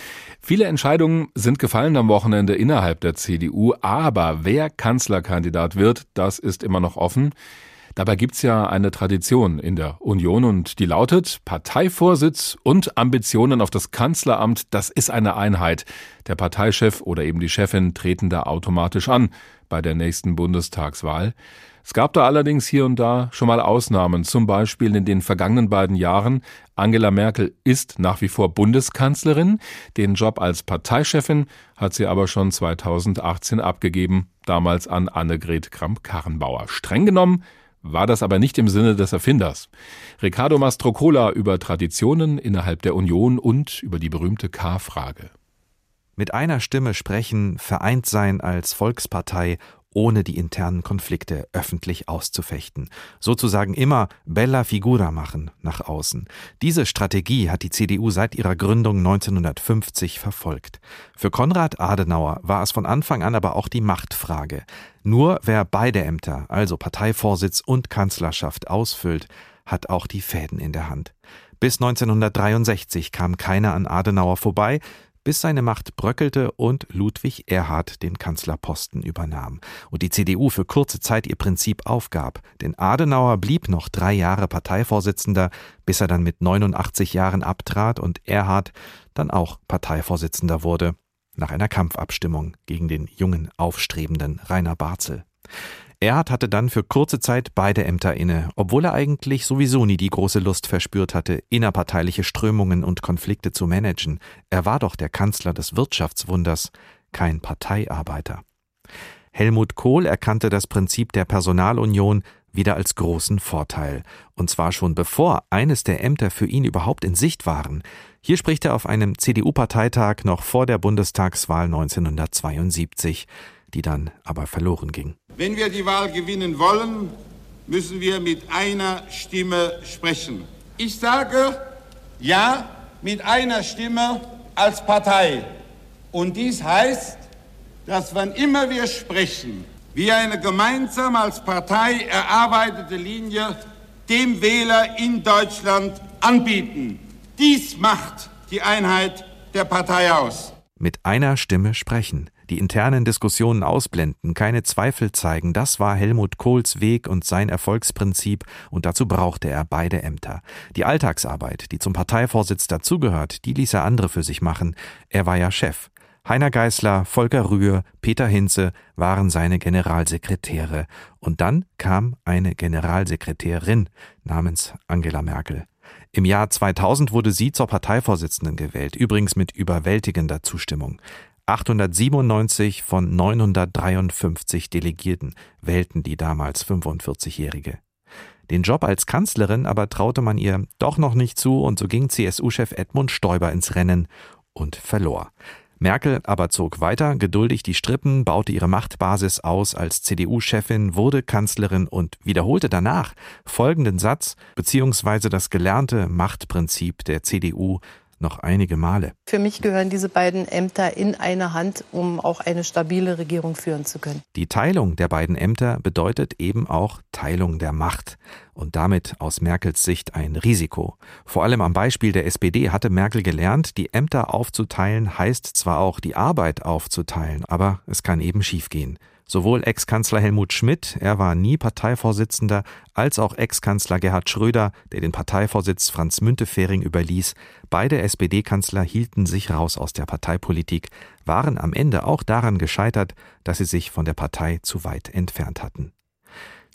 Viele Entscheidungen sind gefallen am Wochenende innerhalb der CDU, aber wer Kanzlerkandidat wird, das ist immer noch offen. Dabei gibt's ja eine Tradition in der Union und die lautet Parteivorsitz und Ambitionen auf das Kanzleramt, das ist eine Einheit. Der Parteichef oder eben die Chefin treten da automatisch an bei der nächsten Bundestagswahl. Es gab da allerdings hier und da schon mal Ausnahmen, zum Beispiel in den vergangenen beiden Jahren. Angela Merkel ist nach wie vor Bundeskanzlerin. Den Job als Parteichefin hat sie aber schon 2018 abgegeben, damals an Annegret Kramp-Karrenbauer. Streng genommen war das aber nicht im Sinne des Erfinders. Riccardo Mastrocola über Traditionen innerhalb der Union und über die berühmte K-Frage. Mit einer Stimme sprechen, vereint sein als Volkspartei ohne die internen Konflikte öffentlich auszufechten. Sozusagen immer bella figura machen nach außen. Diese Strategie hat die CDU seit ihrer Gründung 1950 verfolgt. Für Konrad Adenauer war es von Anfang an aber auch die Machtfrage. Nur wer beide Ämter, also Parteivorsitz und Kanzlerschaft, ausfüllt, hat auch die Fäden in der Hand. Bis 1963 kam keiner an Adenauer vorbei, bis seine Macht bröckelte und Ludwig Erhard den Kanzlerposten übernahm und die CDU für kurze Zeit ihr Prinzip aufgab, denn Adenauer blieb noch drei Jahre Parteivorsitzender, bis er dann mit 89 Jahren abtrat und Erhard dann auch Parteivorsitzender wurde, nach einer Kampfabstimmung gegen den jungen, aufstrebenden Rainer Barzel. Erhard hatte dann für kurze Zeit beide Ämter inne, obwohl er eigentlich sowieso nie die große Lust verspürt hatte, innerparteiliche Strömungen und Konflikte zu managen. Er war doch der Kanzler des Wirtschaftswunders, kein Parteiarbeiter. Helmut Kohl erkannte das Prinzip der Personalunion wieder als großen Vorteil, und zwar schon bevor eines der Ämter für ihn überhaupt in Sicht waren. Hier spricht er auf einem CDU-Parteitag noch vor der Bundestagswahl 1972, die dann aber verloren ging. Wenn wir die Wahl gewinnen wollen, müssen wir mit einer Stimme sprechen. Ich sage ja mit einer Stimme als Partei. Und dies heißt, dass wann immer wir sprechen, wir eine gemeinsam als Partei erarbeitete Linie dem Wähler in Deutschland anbieten. Dies macht die Einheit der Partei aus. Mit einer Stimme sprechen die internen Diskussionen ausblenden, keine Zweifel zeigen, das war Helmut Kohls Weg und sein Erfolgsprinzip, und dazu brauchte er beide Ämter. Die Alltagsarbeit, die zum Parteivorsitz dazugehört, die ließ er andere für sich machen. Er war ja Chef. Heiner Geißler, Volker Rühr, Peter Hinze waren seine Generalsekretäre. Und dann kam eine Generalsekretärin namens Angela Merkel. Im Jahr 2000 wurde sie zur Parteivorsitzenden gewählt, übrigens mit überwältigender Zustimmung. 897 von 953 Delegierten wählten die damals 45-Jährige. Den Job als Kanzlerin aber traute man ihr doch noch nicht zu und so ging CSU-Chef Edmund Stoiber ins Rennen und verlor. Merkel aber zog weiter geduldig die Strippen, baute ihre Machtbasis aus als CDU-Chefin, wurde Kanzlerin und wiederholte danach folgenden Satz beziehungsweise das gelernte Machtprinzip der CDU noch einige Male. Für mich gehören diese beiden Ämter in eine Hand, um auch eine stabile Regierung führen zu können. Die Teilung der beiden Ämter bedeutet eben auch Teilung der Macht und damit aus Merkels Sicht ein Risiko. Vor allem am Beispiel der SPD hatte Merkel gelernt, die Ämter aufzuteilen heißt zwar auch die Arbeit aufzuteilen, aber es kann eben schiefgehen. Sowohl Ex-Kanzler Helmut Schmidt, er war nie Parteivorsitzender, als auch Ex-Kanzler Gerhard Schröder, der den Parteivorsitz Franz Müntefering überließ, beide SPD-Kanzler hielten sich raus aus der Parteipolitik, waren am Ende auch daran gescheitert, dass sie sich von der Partei zu weit entfernt hatten.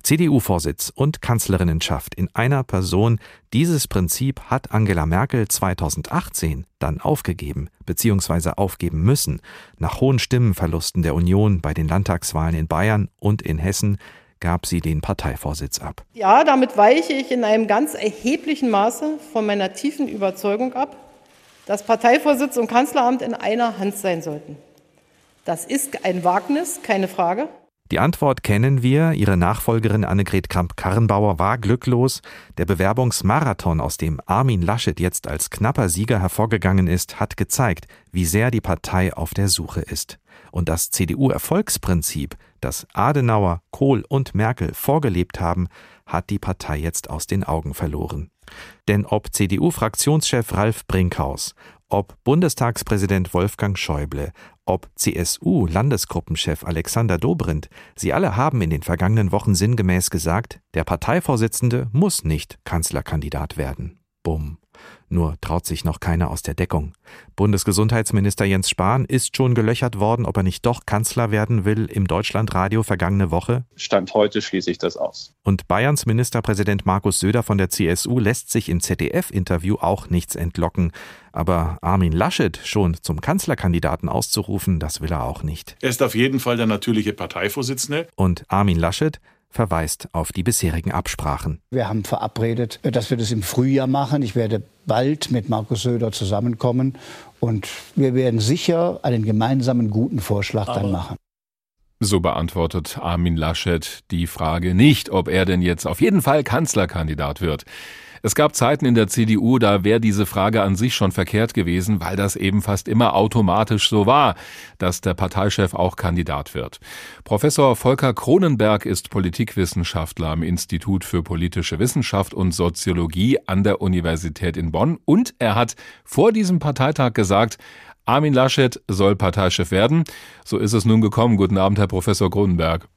CDU-Vorsitz und Kanzlerinnenschaft in einer Person, dieses Prinzip hat Angela Merkel 2018 dann aufgegeben bzw. aufgeben müssen, nach hohen Stimmenverlusten der Union bei den Landtagswahlen in Bayern und in Hessen gab sie den Parteivorsitz ab. Ja, damit weiche ich in einem ganz erheblichen Maße von meiner tiefen Überzeugung ab, dass Parteivorsitz und Kanzleramt in einer Hand sein sollten. Das ist ein Wagnis, keine Frage. Die Antwort kennen wir. Ihre Nachfolgerin Annegret Kramp-Karrenbauer war glücklos. Der Bewerbungsmarathon, aus dem Armin Laschet jetzt als knapper Sieger hervorgegangen ist, hat gezeigt, wie sehr die Partei auf der Suche ist. Und das CDU-Erfolgsprinzip, das Adenauer, Kohl und Merkel vorgelebt haben, hat die Partei jetzt aus den Augen verloren. Denn ob CDU-Fraktionschef Ralf Brinkhaus, ob Bundestagspräsident Wolfgang Schäuble, ob CSU-Landesgruppenchef Alexander Dobrindt, sie alle haben in den vergangenen Wochen sinngemäß gesagt, der Parteivorsitzende muss nicht Kanzlerkandidat werden. Bumm. Nur traut sich noch keiner aus der Deckung. Bundesgesundheitsminister Jens Spahn ist schon gelöchert worden, ob er nicht doch Kanzler werden will im Deutschlandradio vergangene Woche. Stand heute schließe ich das aus. Und Bayerns Ministerpräsident Markus Söder von der CSU lässt sich im ZDF-Interview auch nichts entlocken. Aber Armin Laschet schon zum Kanzlerkandidaten auszurufen, das will er auch nicht. Er ist auf jeden Fall der natürliche Parteivorsitzende. Und Armin Laschet verweist auf die bisherigen Absprachen. Wir haben verabredet, dass wir das im Frühjahr machen. Ich werde bald mit Markus Söder zusammenkommen und wir werden sicher einen gemeinsamen guten Vorschlag Aber dann machen. So beantwortet Armin Laschet die Frage nicht, ob er denn jetzt auf jeden Fall Kanzlerkandidat wird. Es gab Zeiten in der CDU, da wäre diese Frage an sich schon verkehrt gewesen, weil das eben fast immer automatisch so war, dass der Parteichef auch Kandidat wird. Professor Volker Kronenberg ist Politikwissenschaftler am Institut für politische Wissenschaft und Soziologie an der Universität in Bonn und er hat vor diesem Parteitag gesagt, Armin Laschet soll Parteichef werden. So ist es nun gekommen. Guten Abend, Herr Professor Kronenberg.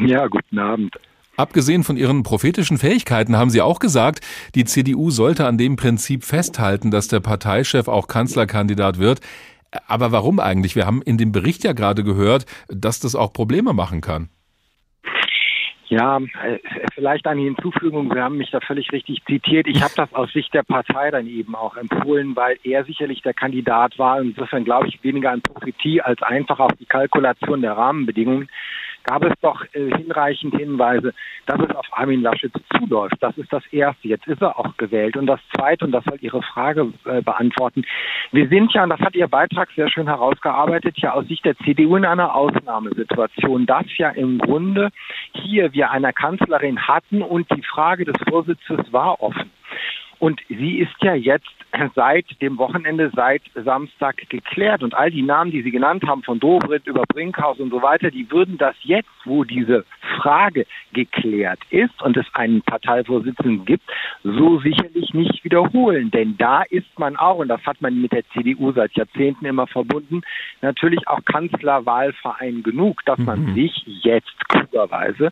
Ja, guten Abend. Abgesehen von ihren prophetischen Fähigkeiten haben Sie auch gesagt, die CDU sollte an dem Prinzip festhalten, dass der Parteichef auch Kanzlerkandidat wird. Aber warum eigentlich? Wir haben in dem Bericht ja gerade gehört, dass das auch Probleme machen kann. Ja, äh, vielleicht eine Hinzufügung. Sie haben mich da völlig richtig zitiert. Ich habe das aus Sicht der Partei dann eben auch empfohlen, weil er sicherlich der Kandidat war. Insofern glaube ich weniger an Prophetie als einfach auf die Kalkulation der Rahmenbedingungen gab es doch äh, hinreichend Hinweise, dass es auf Armin Laschet zuläuft. Das ist das Erste. Jetzt ist er auch gewählt. Und das Zweite, und das soll Ihre Frage äh, beantworten, wir sind ja, und das hat Ihr Beitrag sehr schön herausgearbeitet, ja aus Sicht der CDU in einer Ausnahmesituation, dass ja im Grunde hier wir eine Kanzlerin hatten und die Frage des Vorsitzes war offen. Und sie ist ja jetzt seit dem Wochenende, seit Samstag geklärt. Und all die Namen, die Sie genannt haben, von Dobrindt über Brinkhaus und so weiter, die würden das jetzt, wo diese Frage geklärt ist und es einen Parteivorsitzenden gibt, so sicherlich nicht wiederholen. Denn da ist man auch, und das hat man mit der CDU seit Jahrzehnten immer verbunden, natürlich auch Kanzlerwahlverein genug, dass man mhm. sich jetzt klugerweise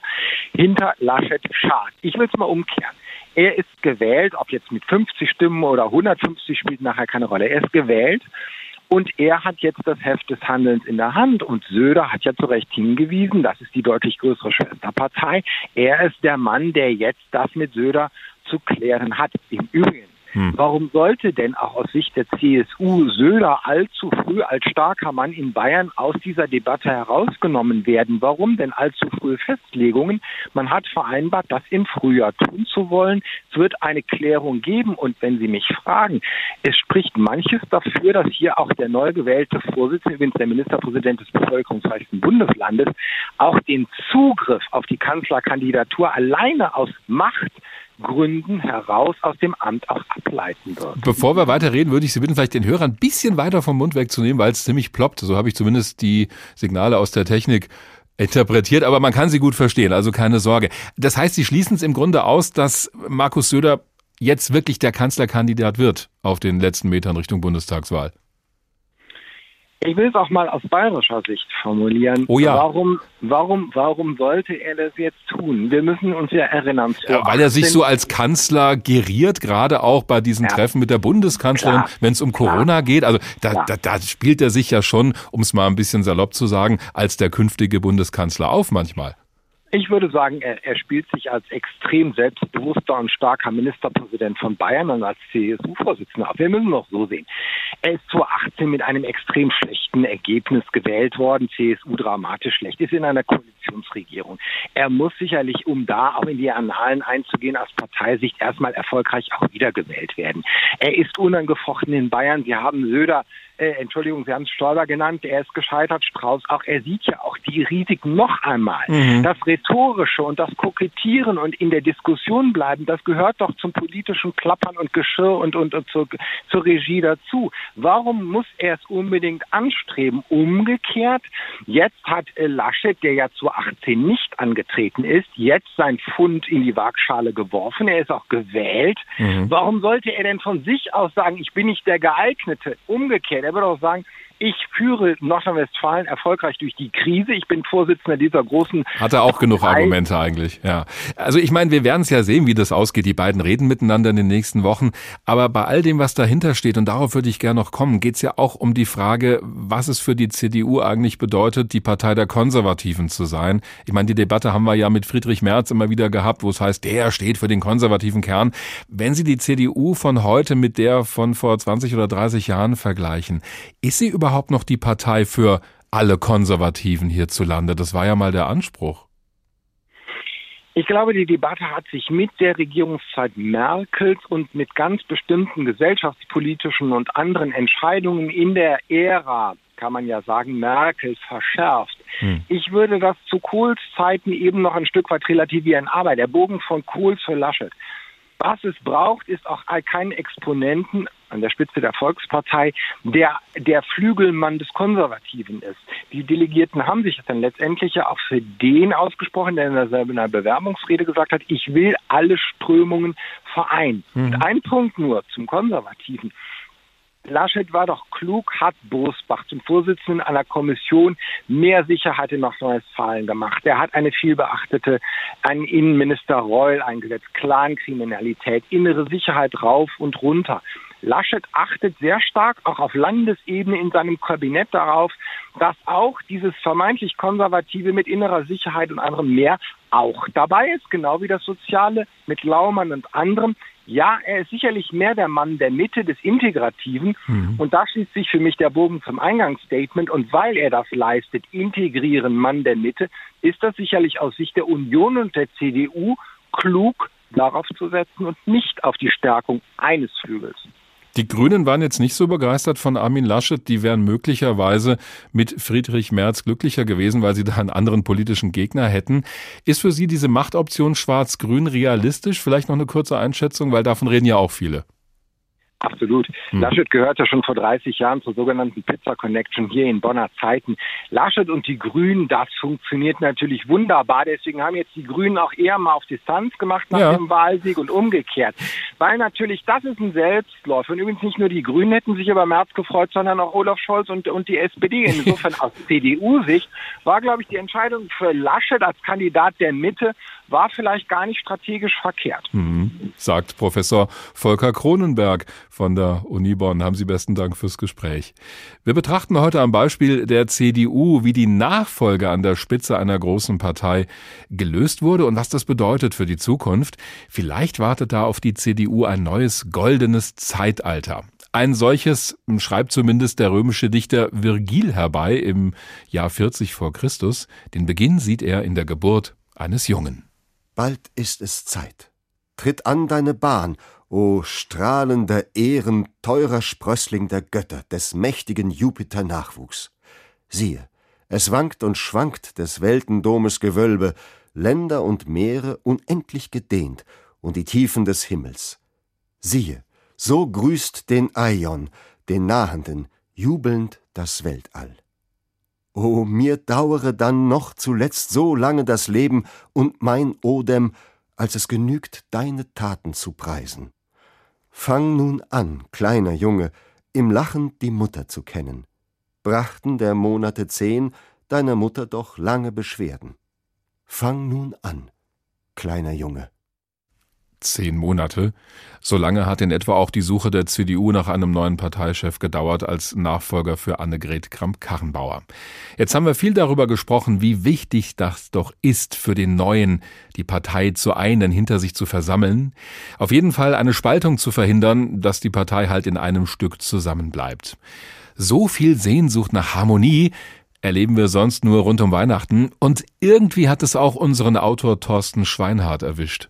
hinter Laschet schart. Ich will es mal umkehren. Er ist gewählt, ob jetzt mit 50 Stimmen oder 150 spielt nachher keine Rolle. Er ist gewählt und er hat jetzt das Heft des Handelns in der Hand. Und Söder hat ja zu Recht hingewiesen, das ist die deutlich größere Schwesterpartei. Er ist der Mann, der jetzt das mit Söder zu klären hat. Im Übrigen, hm. Warum sollte denn auch aus Sicht der CSU Söder allzu früh als starker Mann in Bayern aus dieser Debatte herausgenommen werden? Warum denn allzu frühe Festlegungen? Man hat vereinbart, das im Frühjahr tun zu wollen. Es wird eine Klärung geben. Und wenn Sie mich fragen, es spricht manches dafür, dass hier auch der neu gewählte Vorsitzende, übrigens der Ministerpräsident des bevölkerungsreichsten Bundeslandes, auch den Zugriff auf die Kanzlerkandidatur alleine aus Macht Gründen heraus aus dem Amt auch ableiten wird. Bevor wir weiter reden, würde ich Sie bitten, vielleicht den Hörer ein bisschen weiter vom Mund wegzunehmen, weil es ziemlich ploppt. So habe ich zumindest die Signale aus der Technik interpretiert, aber man kann sie gut verstehen, also keine Sorge. Das heißt, Sie schließen es im Grunde aus, dass Markus Söder jetzt wirklich der Kanzlerkandidat wird auf den letzten Metern Richtung Bundestagswahl. Ich will es auch mal aus bayerischer Sicht formulieren. Oh ja. Warum, warum, warum sollte er das jetzt tun? Wir müssen uns ja erinnern. Ja, weil er sich so als Kanzler geriert, gerade auch bei diesen ja. Treffen mit der Bundeskanzlerin, wenn es um Corona Klar. geht. Also da, da, da spielt er sich ja schon, um es mal ein bisschen salopp zu sagen, als der künftige Bundeskanzler auf manchmal. Ich würde sagen, er, er, spielt sich als extrem selbstbewusster und starker Ministerpräsident von Bayern und als CSU-Vorsitzender auf. Wir müssen noch so sehen. Er ist 2018 mit einem extrem schlechten Ergebnis gewählt worden. CSU dramatisch schlecht, ist in einer Koalitionsregierung. Er muss sicherlich, um da auch in die Annalen einzugehen, aus Parteisicht erstmal erfolgreich auch wiedergewählt werden. Er ist unangefochten in Bayern. Sie haben Söder äh, Entschuldigung, Sie haben es Stoiber genannt, er ist gescheitert, Strauß auch, er sieht ja auch die Risiken noch einmal. Mhm. Das Rhetorische und das Kokettieren und in der Diskussion bleiben, das gehört doch zum politischen Klappern und Geschirr und, und, und zur, zur Regie dazu. Warum muss er es unbedingt anstreben? Umgekehrt, jetzt hat äh, Laschet, der ja zu 18 nicht angetreten ist, jetzt sein Fund in die Waagschale geworfen. Er ist auch gewählt. Mhm. Warum sollte er denn von sich aus sagen, ich bin nicht der geeignete? Umgekehrt, er würde auch sagen, ich führe Nordrhein-Westfalen erfolgreich durch die Krise. Ich bin Vorsitzender dieser großen. Hat er auch genug Argumente eigentlich, ja. Also ich meine, wir werden es ja sehen, wie das ausgeht. Die beiden reden miteinander in den nächsten Wochen. Aber bei all dem, was dahinter steht, und darauf würde ich gerne noch kommen, geht es ja auch um die Frage, was es für die CDU eigentlich bedeutet, die Partei der Konservativen zu sein. Ich meine, die Debatte haben wir ja mit Friedrich Merz immer wieder gehabt, wo es heißt, der steht für den konservativen Kern. Wenn Sie die CDU von heute mit der von vor 20 oder 30 Jahren vergleichen, ist sie überhaupt überhaupt noch die Partei für alle Konservativen hierzulande? Das war ja mal der Anspruch. Ich glaube, die Debatte hat sich mit der Regierungszeit Merkels und mit ganz bestimmten gesellschaftspolitischen und anderen Entscheidungen in der Ära, kann man ja sagen, Merkels verschärft. Hm. Ich würde das zu Kohls Zeiten eben noch ein Stück weit relativieren. Aber der Bogen von Kohl für Laschet. Was es braucht, ist auch keinen Exponenten an der Spitze der Volkspartei, der der Flügelmann des Konservativen ist. Die Delegierten haben sich dann letztendlich ja auch für den ausgesprochen, der in einer Bewerbungsrede gesagt hat, ich will alle Strömungen vereinen. Mhm. Und ein Punkt nur zum Konservativen. Laschet war doch klug, hat Bosbach zum Vorsitzenden einer Kommission mehr Sicherheit in Nordrhein-Westfalen gemacht. Er hat eine vielbeachtete, einen Innenminister Reul eingesetzt, Clankriminalität, innere Sicherheit rauf und runter. Laschet achtet sehr stark auch auf Landesebene in seinem Kabinett darauf, dass auch dieses vermeintlich Konservative mit innerer Sicherheit und anderem mehr auch dabei ist, genau wie das Soziale mit Laumann und anderem. Ja, er ist sicherlich mehr der Mann der Mitte, des Integrativen. Mhm. Und da schließt sich für mich der Bogen zum Eingangsstatement. Und weil er das leistet, integrieren Mann der Mitte, ist das sicherlich aus Sicht der Union und der CDU klug, darauf zu setzen und nicht auf die Stärkung eines Flügels. Die Grünen waren jetzt nicht so begeistert von Armin Laschet. Die wären möglicherweise mit Friedrich Merz glücklicher gewesen, weil sie da einen anderen politischen Gegner hätten. Ist für Sie diese Machtoption Schwarz-Grün realistisch? Vielleicht noch eine kurze Einschätzung, weil davon reden ja auch viele. Absolut. Hm. Laschet gehörte schon vor 30 Jahren zur sogenannten Pizza Connection hier in Bonner Zeiten. Laschet und die Grünen, das funktioniert natürlich wunderbar. Deswegen haben jetzt die Grünen auch eher mal auf Distanz gemacht nach ja. dem Wahlsieg und umgekehrt. Weil natürlich, das ist ein Selbstläufer. Und übrigens nicht nur die Grünen hätten sich über März gefreut, sondern auch Olaf Scholz und, und die SPD. Insofern aus CDU-Sicht war, glaube ich, die Entscheidung für Laschet als Kandidat der Mitte war vielleicht gar nicht strategisch verkehrt. Mhm, sagt Professor Volker Kronenberg von der Uni Bonn. Haben Sie besten Dank fürs Gespräch. Wir betrachten heute am Beispiel der CDU, wie die Nachfolge an der Spitze einer großen Partei gelöst wurde und was das bedeutet für die Zukunft. Vielleicht wartet da auf die CDU ein neues goldenes Zeitalter. Ein solches schreibt zumindest der römische Dichter Virgil herbei im Jahr 40 vor Christus. Den Beginn sieht er in der Geburt eines Jungen. Bald ist es Zeit. Tritt an deine Bahn, o strahlender Ehren, teurer Sprössling der Götter, des mächtigen Jupiter Nachwuchs. Siehe, es wankt und schwankt des Weltendomes Gewölbe, Länder und Meere unendlich gedehnt und die Tiefen des Himmels. Siehe, so grüßt den Aion, den Nahenden, jubelnd das Weltall. O mir dauere dann noch zuletzt so lange das Leben und mein Odem, als es genügt, deine Taten zu preisen. Fang nun an, kleiner Junge, im Lachen die Mutter zu kennen. Brachten der Monate zehn deiner Mutter doch lange Beschwerden. Fang nun an, kleiner Junge. Zehn Monate. So lange hat in etwa auch die Suche der CDU nach einem neuen Parteichef gedauert als Nachfolger für Annegret Kramp-Karrenbauer. Jetzt haben wir viel darüber gesprochen, wie wichtig das doch ist für den Neuen, die Partei zu einen, hinter sich zu versammeln. Auf jeden Fall eine Spaltung zu verhindern, dass die Partei halt in einem Stück zusammenbleibt. So viel Sehnsucht nach Harmonie erleben wir sonst nur rund um Weihnachten und irgendwie hat es auch unseren Autor Thorsten Schweinhardt erwischt.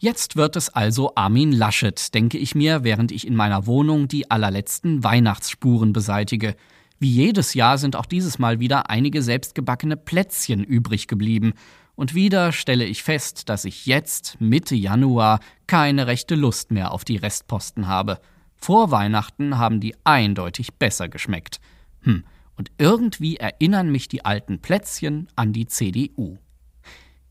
Jetzt wird es also Armin Laschet, denke ich mir, während ich in meiner Wohnung die allerletzten Weihnachtsspuren beseitige. Wie jedes Jahr sind auch dieses Mal wieder einige selbstgebackene Plätzchen übrig geblieben. Und wieder stelle ich fest, dass ich jetzt, Mitte Januar, keine rechte Lust mehr auf die Restposten habe. Vor Weihnachten haben die eindeutig besser geschmeckt. Hm, und irgendwie erinnern mich die alten Plätzchen an die CDU.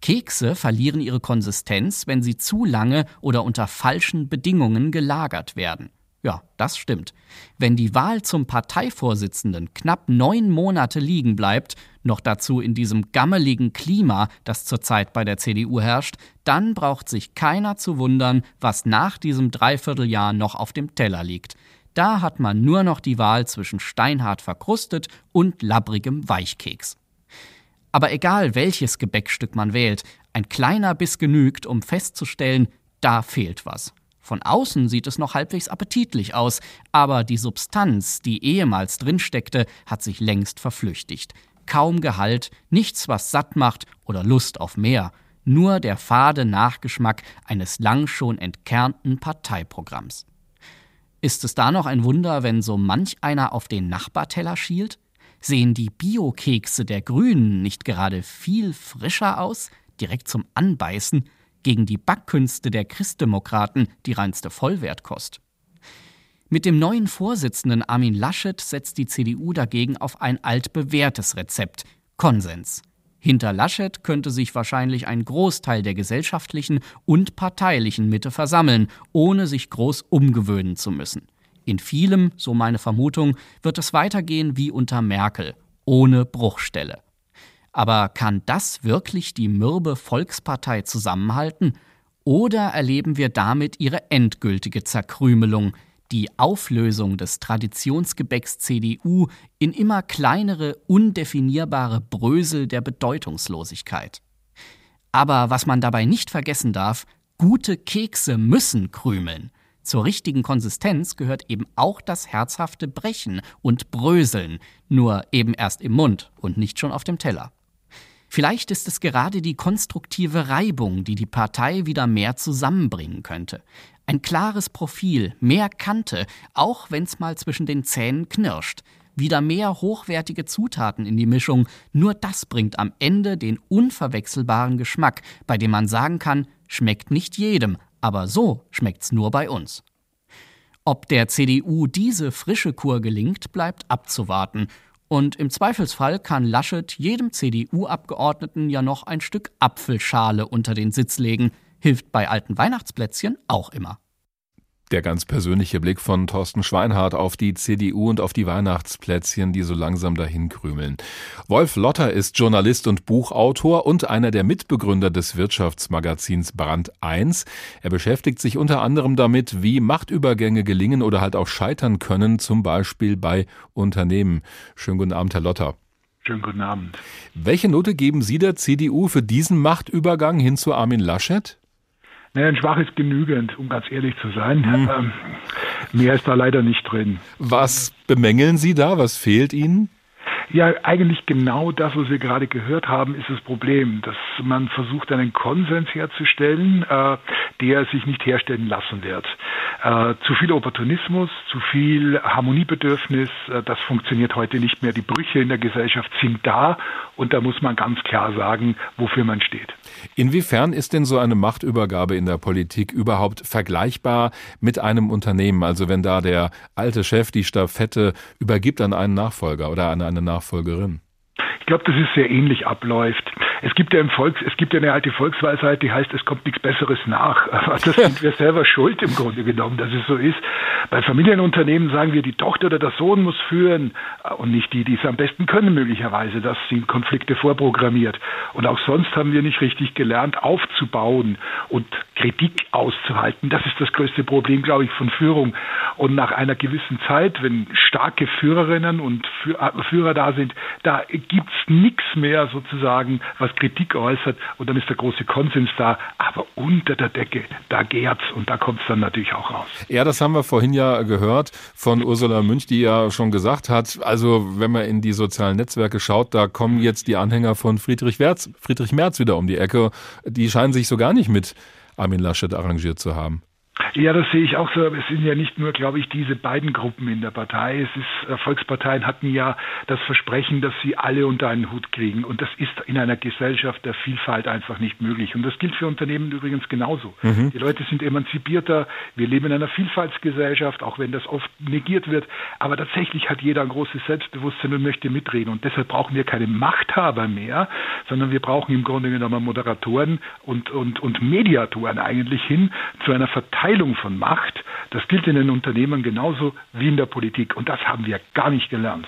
Kekse verlieren ihre Konsistenz, wenn sie zu lange oder unter falschen Bedingungen gelagert werden. Ja, das stimmt. Wenn die Wahl zum Parteivorsitzenden knapp neun Monate liegen bleibt, noch dazu in diesem gammeligen Klima, das zurzeit bei der CDU herrscht, dann braucht sich keiner zu wundern, was nach diesem Dreivierteljahr noch auf dem Teller liegt. Da hat man nur noch die Wahl zwischen steinhart verkrustet und labbrigem Weichkeks. Aber egal welches Gebäckstück man wählt, ein kleiner Biss genügt, um festzustellen, da fehlt was. Von außen sieht es noch halbwegs appetitlich aus, aber die Substanz, die ehemals drinsteckte, hat sich längst verflüchtigt. Kaum Gehalt, nichts, was satt macht oder Lust auf mehr, nur der fade Nachgeschmack eines lang schon entkernten Parteiprogramms. Ist es da noch ein Wunder, wenn so manch einer auf den Nachbarteller schielt? Sehen die Bio-Kekse der Grünen nicht gerade viel frischer aus, direkt zum Anbeißen, gegen die Backkünste der Christdemokraten die reinste Vollwertkost? Mit dem neuen Vorsitzenden Armin Laschet setzt die CDU dagegen auf ein altbewährtes Rezept Konsens. Hinter Laschet könnte sich wahrscheinlich ein Großteil der gesellschaftlichen und parteilichen Mitte versammeln, ohne sich groß umgewöhnen zu müssen. In vielem, so meine Vermutung, wird es weitergehen wie unter Merkel, ohne Bruchstelle. Aber kann das wirklich die mürbe Volkspartei zusammenhalten? Oder erleben wir damit ihre endgültige Zerkrümelung, die Auflösung des Traditionsgebäcks CDU in immer kleinere, undefinierbare Brösel der Bedeutungslosigkeit? Aber was man dabei nicht vergessen darf, gute Kekse müssen krümeln. Zur richtigen Konsistenz gehört eben auch das herzhafte Brechen und Bröseln, nur eben erst im Mund und nicht schon auf dem Teller. Vielleicht ist es gerade die konstruktive Reibung, die die Partei wieder mehr zusammenbringen könnte. Ein klares Profil, mehr Kante, auch wenn's mal zwischen den Zähnen knirscht. Wieder mehr hochwertige Zutaten in die Mischung, nur das bringt am Ende den unverwechselbaren Geschmack, bei dem man sagen kann, schmeckt nicht jedem, aber so schmeckt's nur bei uns. Ob der CDU diese frische Kur gelingt, bleibt abzuwarten. Und im Zweifelsfall kann Laschet jedem CDU-Abgeordneten ja noch ein Stück Apfelschale unter den Sitz legen. Hilft bei alten Weihnachtsplätzchen auch immer. Der ganz persönliche Blick von Thorsten Schweinhardt auf die CDU und auf die Weihnachtsplätzchen, die so langsam dahin krümeln. Wolf Lotter ist Journalist und Buchautor und einer der Mitbegründer des Wirtschaftsmagazins Brand 1. Er beschäftigt sich unter anderem damit, wie Machtübergänge gelingen oder halt auch scheitern können, zum Beispiel bei Unternehmen. Schönen guten Abend, Herr Lotter. Schönen guten Abend. Welche Note geben Sie der CDU für diesen Machtübergang hin zu Armin Laschet? Naja, ein schwach ist genügend, um ganz ehrlich zu sein. Hm. Ähm, mehr ist da leider nicht drin. Was bemängeln Sie da? Was fehlt Ihnen? Ja, eigentlich genau das, was wir gerade gehört haben, ist das Problem, dass man versucht, einen Konsens herzustellen, äh, der sich nicht herstellen lassen wird. Äh, zu viel Opportunismus, zu viel Harmoniebedürfnis, äh, das funktioniert heute nicht mehr. Die Brüche in der Gesellschaft sind da und da muss man ganz klar sagen, wofür man steht. Inwiefern ist denn so eine Machtübergabe in der Politik überhaupt vergleichbar mit einem Unternehmen? Also wenn da der alte Chef die Stafette übergibt an einen Nachfolger oder an eine Nachfolgerin? Ich glaube, dass es sehr ähnlich abläuft. Es gibt ja im Volks, es gibt ja eine alte Volksweisheit, die heißt, es kommt nichts Besseres nach. Aber das sind wir selber schuld im Grunde genommen, dass es so ist. Bei Familienunternehmen sagen wir, die Tochter oder der Sohn muss führen äh, und nicht die, die es am besten können möglicherweise. Das sind Konflikte vorprogrammiert. Und auch sonst haben wir nicht richtig gelernt, aufzubauen und Kritik auszuhalten. Das ist das größte Problem, glaube ich, von Führung. Und nach einer gewissen Zeit, wenn starke Führerinnen und Führer da sind, da gibt's nichts mehr sozusagen, was Kritik äußert und dann ist der große Konsens da, aber unter der Decke, da gärt's und da kommt's dann natürlich auch raus. Ja, das haben wir vorhin ja gehört von Ursula Münch, die ja schon gesagt hat, also wenn man in die sozialen Netzwerke schaut, da kommen jetzt die Anhänger von Friedrich Merz, Friedrich Merz wieder um die Ecke, die scheinen sich so gar nicht mit Armin Laschet arrangiert zu haben. Ja, das sehe ich auch so. Es sind ja nicht nur, glaube ich, diese beiden Gruppen in der Partei. Es ist, äh, Volksparteien hatten ja das Versprechen, dass sie alle unter einen Hut kriegen. Und das ist in einer Gesellschaft der Vielfalt einfach nicht möglich. Und das gilt für Unternehmen übrigens genauso. Mhm. Die Leute sind emanzipierter. Wir leben in einer Vielfaltsgesellschaft, auch wenn das oft negiert wird. Aber tatsächlich hat jeder ein großes Selbstbewusstsein und möchte mitreden. Und deshalb brauchen wir keine Machthaber mehr, sondern wir brauchen im Grunde genommen Moderatoren und, und, und Mediatoren eigentlich hin zu einer Verteilung Verteilung von Macht, das gilt in den Unternehmen genauso wie in der Politik. Und das haben wir gar nicht gelernt.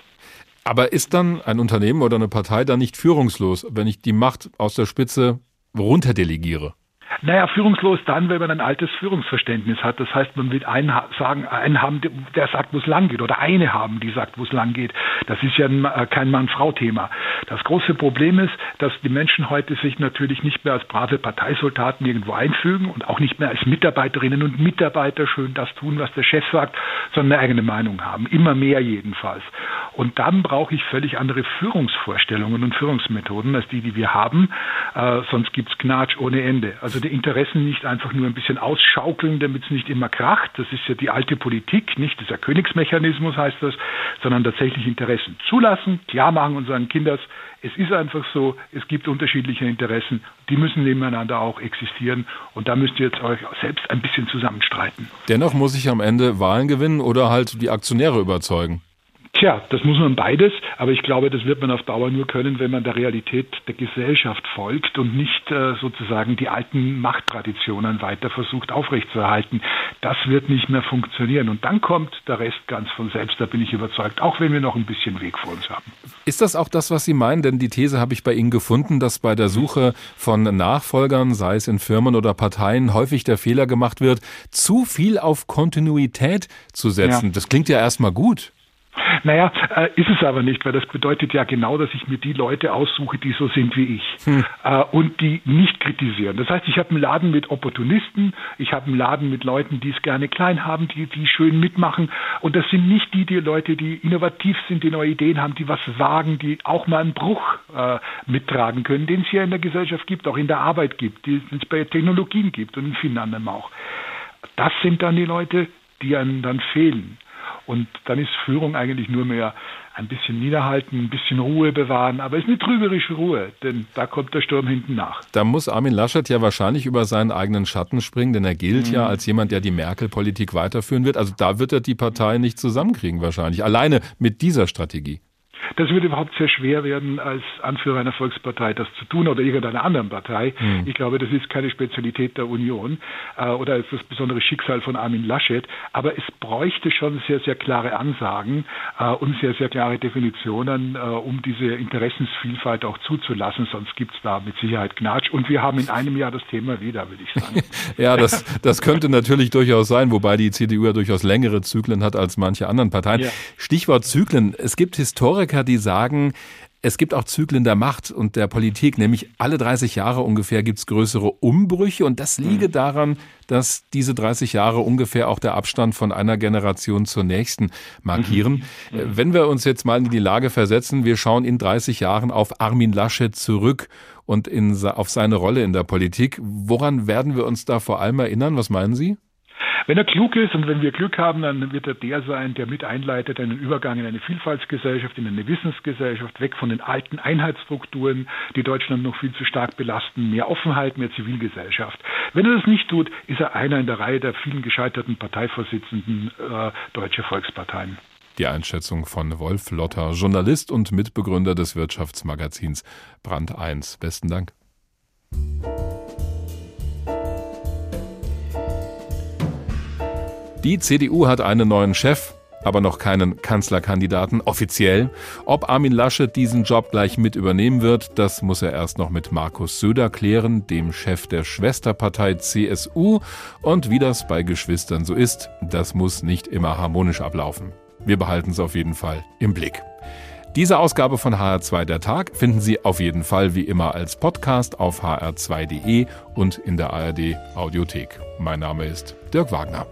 Aber ist dann ein Unternehmen oder eine Partei dann nicht führungslos, wenn ich die Macht aus der Spitze runterdelegiere? Naja, führungslos dann, wenn man ein altes Führungsverständnis hat. Das heißt, man will einen sagen, einen haben, der sagt, wo es lang geht, oder eine haben, die sagt, wo es lang geht. Das ist ja äh, kein Mann-Frau-Thema. Das große Problem ist, dass die Menschen heute sich natürlich nicht mehr als brave Parteisoldaten irgendwo einfügen und auch nicht mehr als Mitarbeiterinnen und Mitarbeiter schön das tun, was der Chef sagt, sondern eine eigene Meinung haben. Immer mehr jedenfalls. Und dann brauche ich völlig andere Führungsvorstellungen und Führungsmethoden als die, die wir haben. Äh, sonst gibt's Knatsch ohne Ende. Also Interessen nicht einfach nur ein bisschen ausschaukeln, damit es nicht immer kracht. Das ist ja die alte Politik, nicht dieser Königsmechanismus heißt das, sondern tatsächlich Interessen zulassen, klar machen und sagen, Kinders, es ist einfach so, es gibt unterschiedliche Interessen, die müssen nebeneinander auch existieren und da müsst ihr jetzt euch selbst ein bisschen zusammenstreiten. Dennoch muss ich am Ende Wahlen gewinnen oder halt die Aktionäre überzeugen. Tja, das muss man beides, aber ich glaube, das wird man auf Dauer nur können, wenn man der Realität der Gesellschaft folgt und nicht äh, sozusagen die alten Machttraditionen weiter versucht aufrechtzuerhalten. Das wird nicht mehr funktionieren und dann kommt der Rest ganz von selbst, da bin ich überzeugt, auch wenn wir noch ein bisschen Weg vor uns haben. Ist das auch das, was Sie meinen? Denn die These habe ich bei Ihnen gefunden, dass bei der Suche von Nachfolgern, sei es in Firmen oder Parteien, häufig der Fehler gemacht wird, zu viel auf Kontinuität zu setzen. Ja. Das klingt ja erstmal gut. Naja, äh, ist es aber nicht, weil das bedeutet ja genau, dass ich mir die Leute aussuche, die so sind wie ich hm. äh, und die nicht kritisieren. Das heißt, ich habe einen Laden mit Opportunisten, ich habe einen Laden mit Leuten, die es gerne klein haben, die, die schön mitmachen und das sind nicht die, die Leute, die innovativ sind, die neue Ideen haben, die was wagen, die auch mal einen Bruch äh, mittragen können, den es hier in der Gesellschaft gibt, auch in der Arbeit gibt, die es bei Technologien gibt und in vielen anderen auch. Das sind dann die Leute, die einem dann fehlen. Und dann ist Führung eigentlich nur mehr ein bisschen niederhalten, ein bisschen Ruhe bewahren, aber es ist eine trügerische Ruhe, denn da kommt der Sturm hinten nach. Da muss Armin Laschet ja wahrscheinlich über seinen eigenen Schatten springen, denn er gilt mhm. ja als jemand, der die Merkel-Politik weiterführen wird. Also da wird er die Partei nicht zusammenkriegen wahrscheinlich, alleine mit dieser Strategie. Das wird überhaupt sehr schwer werden, als Anführer einer Volkspartei das zu tun oder irgendeiner anderen Partei. Mhm. Ich glaube, das ist keine Spezialität der Union äh, oder ist das besondere Schicksal von Armin Laschet. Aber es bräuchte schon sehr, sehr klare Ansagen äh, und sehr, sehr klare Definitionen, äh, um diese Interessensvielfalt auch zuzulassen. Sonst gibt es da mit Sicherheit Gnatsch. Und wir haben in einem Jahr das Thema wieder, würde ich sagen. ja, das, das könnte natürlich durchaus sein, wobei die CDU ja durchaus längere Zyklen hat als manche anderen Parteien. Ja. Stichwort Zyklen. Es gibt Historiker, Historiker, die sagen, es gibt auch Zyklen der Macht und der Politik, nämlich alle 30 Jahre ungefähr gibt es größere Umbrüche und das liege mhm. daran, dass diese 30 Jahre ungefähr auch der Abstand von einer Generation zur nächsten markieren. Mhm. Äh, wenn wir uns jetzt mal in die Lage versetzen, wir schauen in 30 Jahren auf Armin Laschet zurück und in, auf seine Rolle in der Politik. Woran werden wir uns da vor allem erinnern? Was meinen Sie? Wenn er klug ist und wenn wir Glück haben, dann wird er der sein, der mit einleitet einen Übergang in eine Vielfaltsgesellschaft, in eine Wissensgesellschaft, weg von den alten Einheitsstrukturen, die Deutschland noch viel zu stark belasten, mehr Offenheit, mehr Zivilgesellschaft. Wenn er das nicht tut, ist er einer in der Reihe der vielen gescheiterten Parteivorsitzenden äh, deutscher Volksparteien. Die Einschätzung von Wolf Lotter, Journalist und Mitbegründer des Wirtschaftsmagazins Brand 1. Besten Dank. Die CDU hat einen neuen Chef, aber noch keinen Kanzlerkandidaten offiziell. Ob Armin Laschet diesen Job gleich mit übernehmen wird, das muss er erst noch mit Markus Söder klären, dem Chef der Schwesterpartei CSU. Und wie das bei Geschwistern so ist, das muss nicht immer harmonisch ablaufen. Wir behalten es auf jeden Fall im Blick. Diese Ausgabe von HR2 der Tag finden Sie auf jeden Fall wie immer als Podcast auf hr2.de und in der ARD Audiothek. Mein Name ist Dirk Wagner.